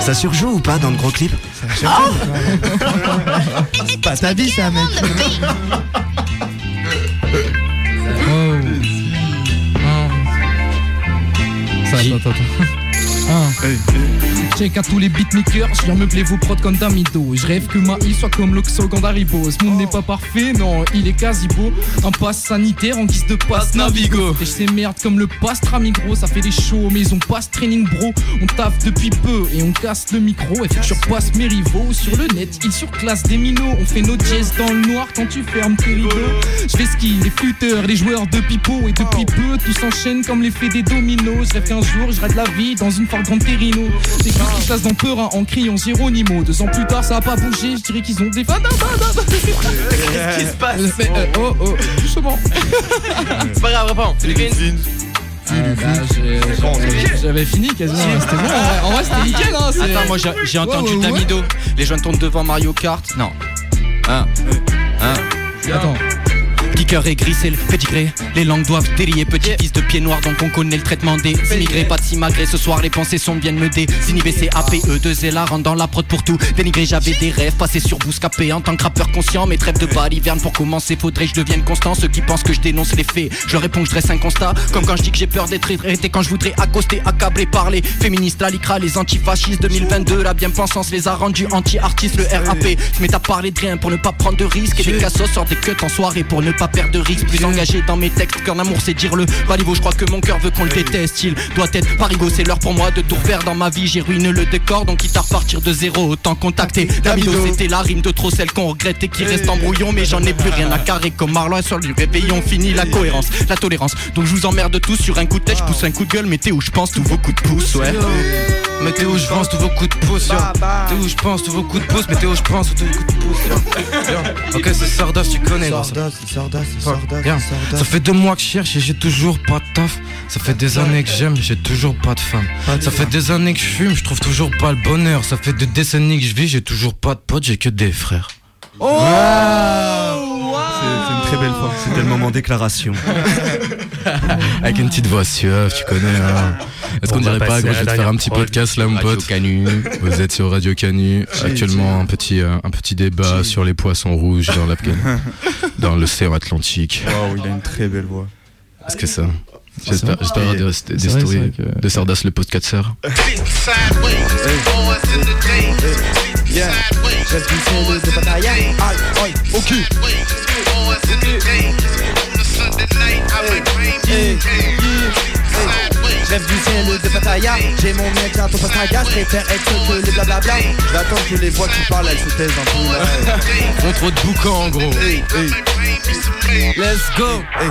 Ça surjoue ou pas dans le gros clip C'est pas ta vie, ça, mec. Ça, attends, attends, attends. Ah. Check à tous les beatmakers, je viens meubler vos prods comme d'amido. Je rêve que ma i soit comme l'Oxo Gandaribo. Ce monde n'est pas parfait, non, il est quasi beau. Un pass sanitaire en guise de passe Navigo. Et je merde comme le passe Tramigro. Ça fait des shows, mais ils ont passe training bro. On taffe depuis peu et on casse le micro. Et je repasse mes rivaux sur le net. Ils surclassent des minots. On fait nos jazz dans le noir quand tu fermes tes rideaux. Je fais ski, les flûteurs, les joueurs de pipeau. Et depuis peu, tout s'enchaîne comme l'effet des dominos. Je rêve qu'un jour, je rate la vie dans une Ford Grande Terrino. Gars qui se lassent dans peur hein, en criant Géronimo. Deux ans plus tard, ça a pas bougé. Je dirais qu'ils ont des fans. Qu'est-ce qui se passe Mais, euh, Oh, oh, justement. C'est pas grave, reprends. Philippines. Ah, bah, j'ai- J'avais fini quasiment. C'était bon. En vrai, en vrai, c'était nickel. Hein, c'est- Attends, moi j'ai j'ai entendu Ouais, ouais, ouais. Damido. Les jeunes tournent devant Mario Kart. Non. Hein. Hein. Attends. Kicker et gris, c'est le pédigré. Les langues doivent délier. Petit fils de pied noir, donc on connaît le traitement des immigrés. Pas de simagré, ce soir les pensées sont viennent me désinhiber. C'est APE, 2 et la rentre dans la prod pour tout. Dénigré, j'avais des rêves, passés sur Bouscapé en tant que rappeur conscient. Mes trêves de baliverne pour commencer, faudrait que je devienne constant. Ceux qui pensent que je dénonce les faits, je leur réponds que je dresse un constat. Comme quand je dis que j'ai peur d'être arrêté, quand je voudrais accoster, accabler, parler. Féministes, la licra, les antifascistes 2022, la bien-pensance les a rendus anti-artistes. Le RAP se met à parler de rien pour ne pas prendre de risques. Et des cassos sortent des cuts en soirée pour ne pas perdre de risque. Plus engagé dans mes textes qu'en amour, c'est dire le bas niveau. Je crois que mon cœur veut qu'on le déteste. Il doit être parigo, c'est l'heure pour moi de tout refaire dans ma vie. J'ai ruiné le décor, donc quitte à repartir de zéro, autant contacter Davido. C'était la rime de trop, celle qu'on regrette et qui reste en brouillon. Mais j'en ai plus rien à carrer comme Marlois sur du réveillon. Fini la cohérence, la tolérance. Donc je vous emmerde tous sur un coup de tête, je pousse un coup de gueule. Mettez où je pense tous vos coups de pouce, ouais. Mettez où je pense tous vos coups de pouce, yo. Mettez où je pense tous vos coups de pouce, mettez où je pense tous vos coups de pouce, yo. Yo. Ok, c'est Sardas, tu connais, gros, ça. Sardas, c'est Sardas, Sardas. Ça fait deux mois que je cherche et j'ai toujours pas de taf. Ça fait des années que j'aime, j'ai toujours pas de femme. Ça fait des années que je fume, je trouve toujours pas le bonheur. Ça fait des décennies que je vis, j'ai toujours pas de potes, j'ai que des frères. Oh C'est c'est une très belle fin. C'était le moment déclaration. Avec une petite voix suave, tu connais. Hein. Est-ce qu'on dirait pas, à je vais te faire un petit podcast là, mon Radio pote. Canu. Vous êtes sur Radio Canu. Actuellement, un petit, euh, un petit débat sur les poissons rouges dans l'Afghan- dans l'océan Atlantique. Waouh, il a une très belle voix. Est-ce que ça J'espère j'espère avoir des, stories vrai que- de Sardas le podcaster. Yeah. Reste du ciel de bataille. Rêve du ciel de bataille. J'ai mon mec à ton pastaya. Je préfère être que les blablabla. J'attends que les voix qui parlent elles se taisent un peu. Font trop de boucan en gros. Hey, hey. Let's go. Hey.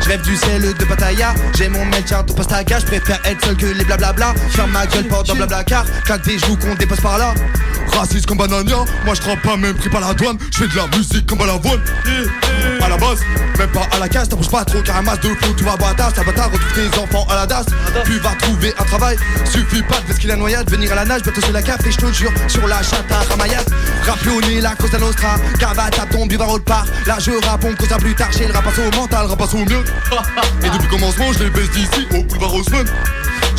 Je rêve du ciel de Pattaya. J'ai mon médecin ton pastaga. Je préfère être seul que les blablabla. Ferme ma gueule pendant blabla car claque des joues qu'on dépasse par là. Raciste comme Banania, moi je trappe pas même pris par la douane. Je fais de la musique comme à la voile. À la base, même pas à la case, t'approches pas trop car un masse de fou, tu vas ta ta bâtard, retrouve tes enfants à la DAS. Puis va trouver un travail, suffit pas de vesquer la noyade, venir à la nage, bientôt sur la café, je te jure, sur la chatte à Ramayad. Rappelé au nez, la Cosa Nostra, cavate à ton buvard autre part. Là je rappe, on cause ça plus tard, chez le rapace au mental, rapace au mieux. Et depuis commencement, je les baisse d'ici au boulevard Haussmann.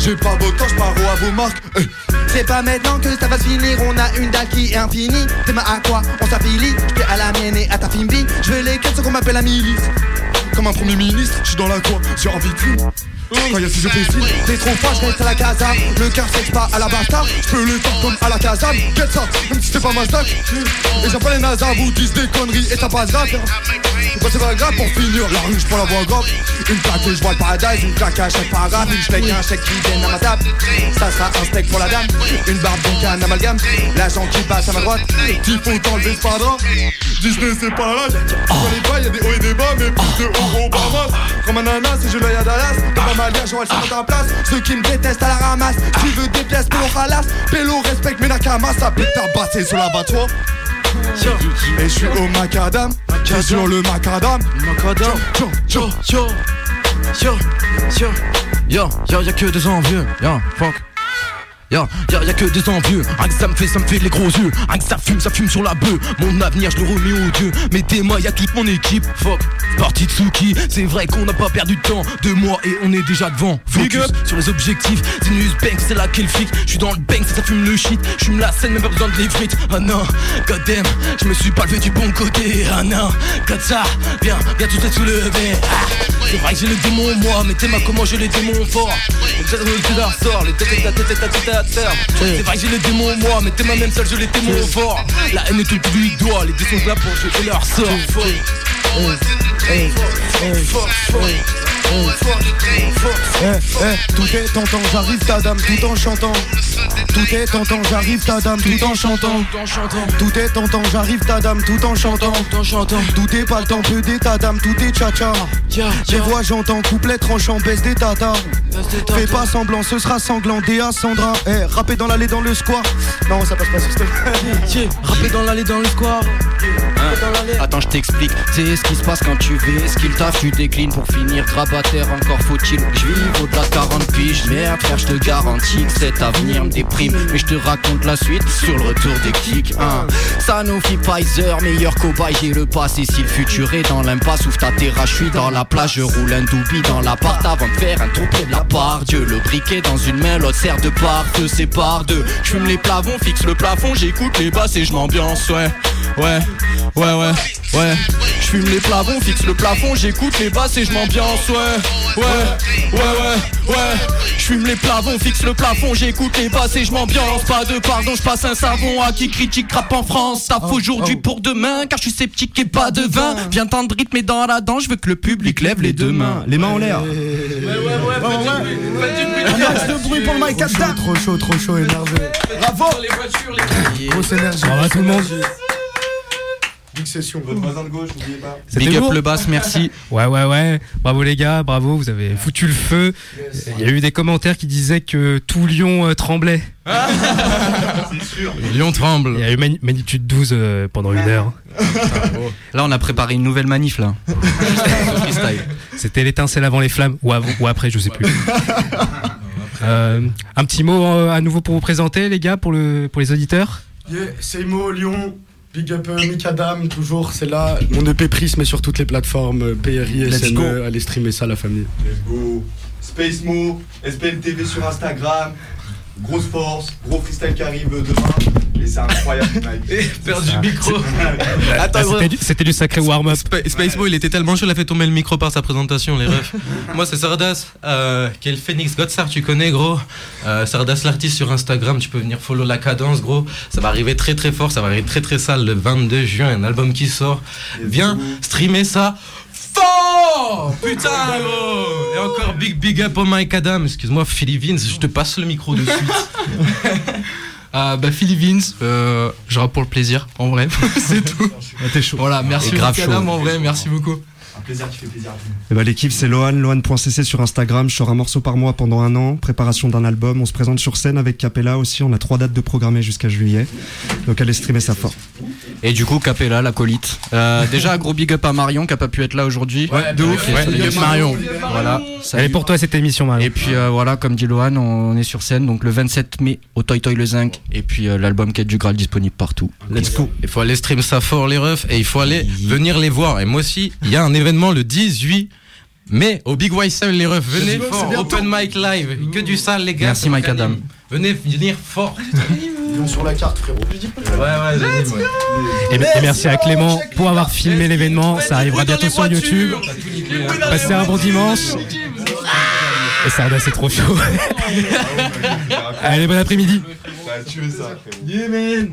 J'ai pas beau temps, j'pars à vos marques. C'est pas maintenant que ça va se finir, on a une dalle qui est infinie. Demain à quoi On s'affilie, j'paie à la mienne et à ta fimbi. Je veux les ce qu'on m'appelle la milice. Comme un premier ministre, je suis dans la cour, sur un vitrine. Quand y'a ces officines, T'es trop je reste à la casa. Le cœur sèche pas à la bastard. je peux les faire comme à la casa. Get ça, même si c'est pas ma stack. Et pas les nazas, vous disent des conneries et ça passe grave. Bah c'est pas grave pour finir, la rue je prends la voie grave. Une claque que je vois le paradise, une claque à chaque paragraphe. Une steak, un chèque qui à ma table. Ça sera un steak pour la dame. Une barbe donc un amalgame. L'agent qui passe à ma droite. Il faut enlever ce padrin. Disney c'est pas l'âge. Dans les bas, y'a des hauts et des bas, mais plus de hauts au Bahamas. Comme un ananas, et je l'œil à Dallas. Dans ma manière, j'aurai le ta place. Ceux qui me détestent à la ramasse. Tu veux des pièces, pélo ralasse. Pélo respecte mes nakamas. Ça pique ta basse sur l'abattoir. Et je suis au macadam. J'ai sur le macadam. Macadam. Yo, yo, Yo, yo, yo, yo, yo, y'a que des envieux, yo, fuck. Y'a y a que des envieux, rien que ça me fait, ça me fait les gros yeux. Rien que ça fume, ça fume sur la bœuf. Mon avenir je le remets au dieu Mettez-moi, y'a toute mon équipe. Fuck, parti de Suki. C'est vrai qu'on n'a pas perdu de temps. Deux mois et on est déjà devant. Focus sur les objectifs. Zinus Banks, c'est là qu'elle flic. Je suis dans le bank, ça, ça fume le shit. Je fume la scène, même pas besoin de les frites. Ah non, goddamn, je me suis pas levé du bon côté. Ah non, comme ça, viens, viens tout est soulevé. Ah, C'est vrai que j'ai le démon moi Mettez-moi comment j'ai les démons forts Les têtes leur sort, les têtes de ta C'est vrai que j'ai les démons en moi Mettez-moi même seul, je les démons forts La haine est tout le public doigt Les dés sont là pour jouer leur sort tout est tentant, j'arrive ta dame tout en chantant. Tout est tentant, j'arrive ta dame tout en chantant. Tout est tentant, j'arrive ta dame tout en chantant. Tout est pas le temps, peu des ta dame, tout est tcha-tcha. Les voix j'entends, couplet tranchant, baisse des tatas. Fais pas semblant, ce sera sanglant, Déa Sandra. Eh, dans l'allée dans le square. Non, ça passe pas sur ce Rapper dans l'allée dans le square Attends, je t'explique. C'est ce qui se passe quand tu vis, ce qu'il taffe, tu déclines pour finir grabataire. Encore faut-il que je vive au-delà de 40 piges. Merde, frère, je te garantis que cet avenir me déprime. Mais je te raconte la suite sur le retour des kicks. Hein. Sanofi Pfizer, meilleur cobaye, j'ai le passé. Si le futur est dans l'impasse, ouvre ta terrasse, je suis dans la plage. Je roule un doubi dans l'appart avant de faire un trou de la part. Dieu, le briquet dans une main, l'autre sert de part, te sépare deux. Je les plavons, fixe le plafond, j'écoute les basses et je m'ambiance, ouais. Ouais, ouais, ouais, ouais. Je fume les plavons, fixe le plafond, j'écoute les basses et je m'ambiance, ouais. Ouais, ouais, ouais, ouais. Je fume les plavons, fixe le plafond, j'écoute les basses et je m'ambiance. Pas de pardon, je passe un savon à qui critique rap en France. Ça faut aujourd'hui pour demain, car je suis sceptique et pas de vin. Viens tendre rythme et dans la dent, je veux que le public lève les deux mains. Les mains en l'air. Un max de bruit pour le Mike. Trop chaud, trop chaud, énervé. Bravo. Grosse énergie. Bravo à tout le monde. Big session. Votre voisin de gauche, n'oubliez pas. Big up le bass, merci. Ouais, ouais, ouais. Bravo les gars, bravo, vous avez foutu le feu. Il y a eu des commentaires qui disaient que tout Lyon euh, tremblait. C'est sûr. Lyon tremble. Il y a eu magnitude 12 euh, pendant une heure. Là, on a préparé une nouvelle manif là. C'était l'étincelle avant les flammes, ou, avant- ou après, je sais plus. Euh, un petit mot à nouveau pour vous présenter, les gars, pour, le, pour les auditeurs Yeah, Seymo, Lyon, Big Up euh, Mikadam, toujours, c'est là. Mon EP Prisme est sur toutes les plateformes, euh, PRI, go. allez streamer ça, la famille. Let's go. Space Mo, SPL TV sur Instagram. Grosse force, gros freestyle qui arrive demain. Et c'est incroyable, Mike. Perdu le micro Attends, Ah, c'était, du, c'était du sacré warm-up. Spa- Space Boy, il était tellement chaud, il a fait tomber le micro par sa présentation, les refs. Moi, c'est Sardas, euh, qui est le Phoenix Godsar, tu connais, gros. Euh, Sardas l'artiste sur Instagram, tu peux venir follow la cadence, gros. Ça va arriver très très fort, ça va arriver très très sale le 22 juin, un album qui sort. Viens streamer ça. Fort Putain, gros Et encore big big up au Mike Adam. Excuse-moi, Philly Vince, je te passe le micro de suite. Euh, bah, Philly Vince, euh, je rappe pour le plaisir, en vrai. c'est tout. T'es chaud. Voilà, merci grave en vrai, merci beaucoup. Un plaisir qui fait plaisir. Eh ben, L'équipe, c'est Lohan, lohan.cc sur Instagram. Je sors un morceau par mois pendant un an. Préparation d'un album. On se présente sur scène avec Capella aussi. On a trois dates de programmées jusqu'à juillet. Donc allez streamer ça fort. Et du coup, Capella, l'acolyte. Euh, déjà, gros big up à Marion qui a pas pu être là aujourd'hui. Ouais, de ouf. Ouais, salut, big up Marion. Voilà. Elle est pour toi cette émission, Marion. Et puis euh, voilà, comme dit Lohan, on est sur scène donc le 27 mai au Toy Toy le Zinc. Et puis euh, l'album Quête du Graal disponible partout. Let's go. Il faut aller stream ça fort les refs et il faut aller venir les voir. Et moi aussi, il y a un événement le 18 mai au Big White Soul les refs. Venez fort, open mic live, que du sale les gars. Merci, ça Mike. Adam. Venez venir fort. Ils vont sur la carte, frérot. Ouais, ouais. Et, et merci à Clément pour avoir filmé l'événement. Ça arrivera bientôt sur YouTube. Passez un bon dimanche. Et Sarda, c'est trop chaud. Allez, bon après-midi. Ça a tué ça, frérot.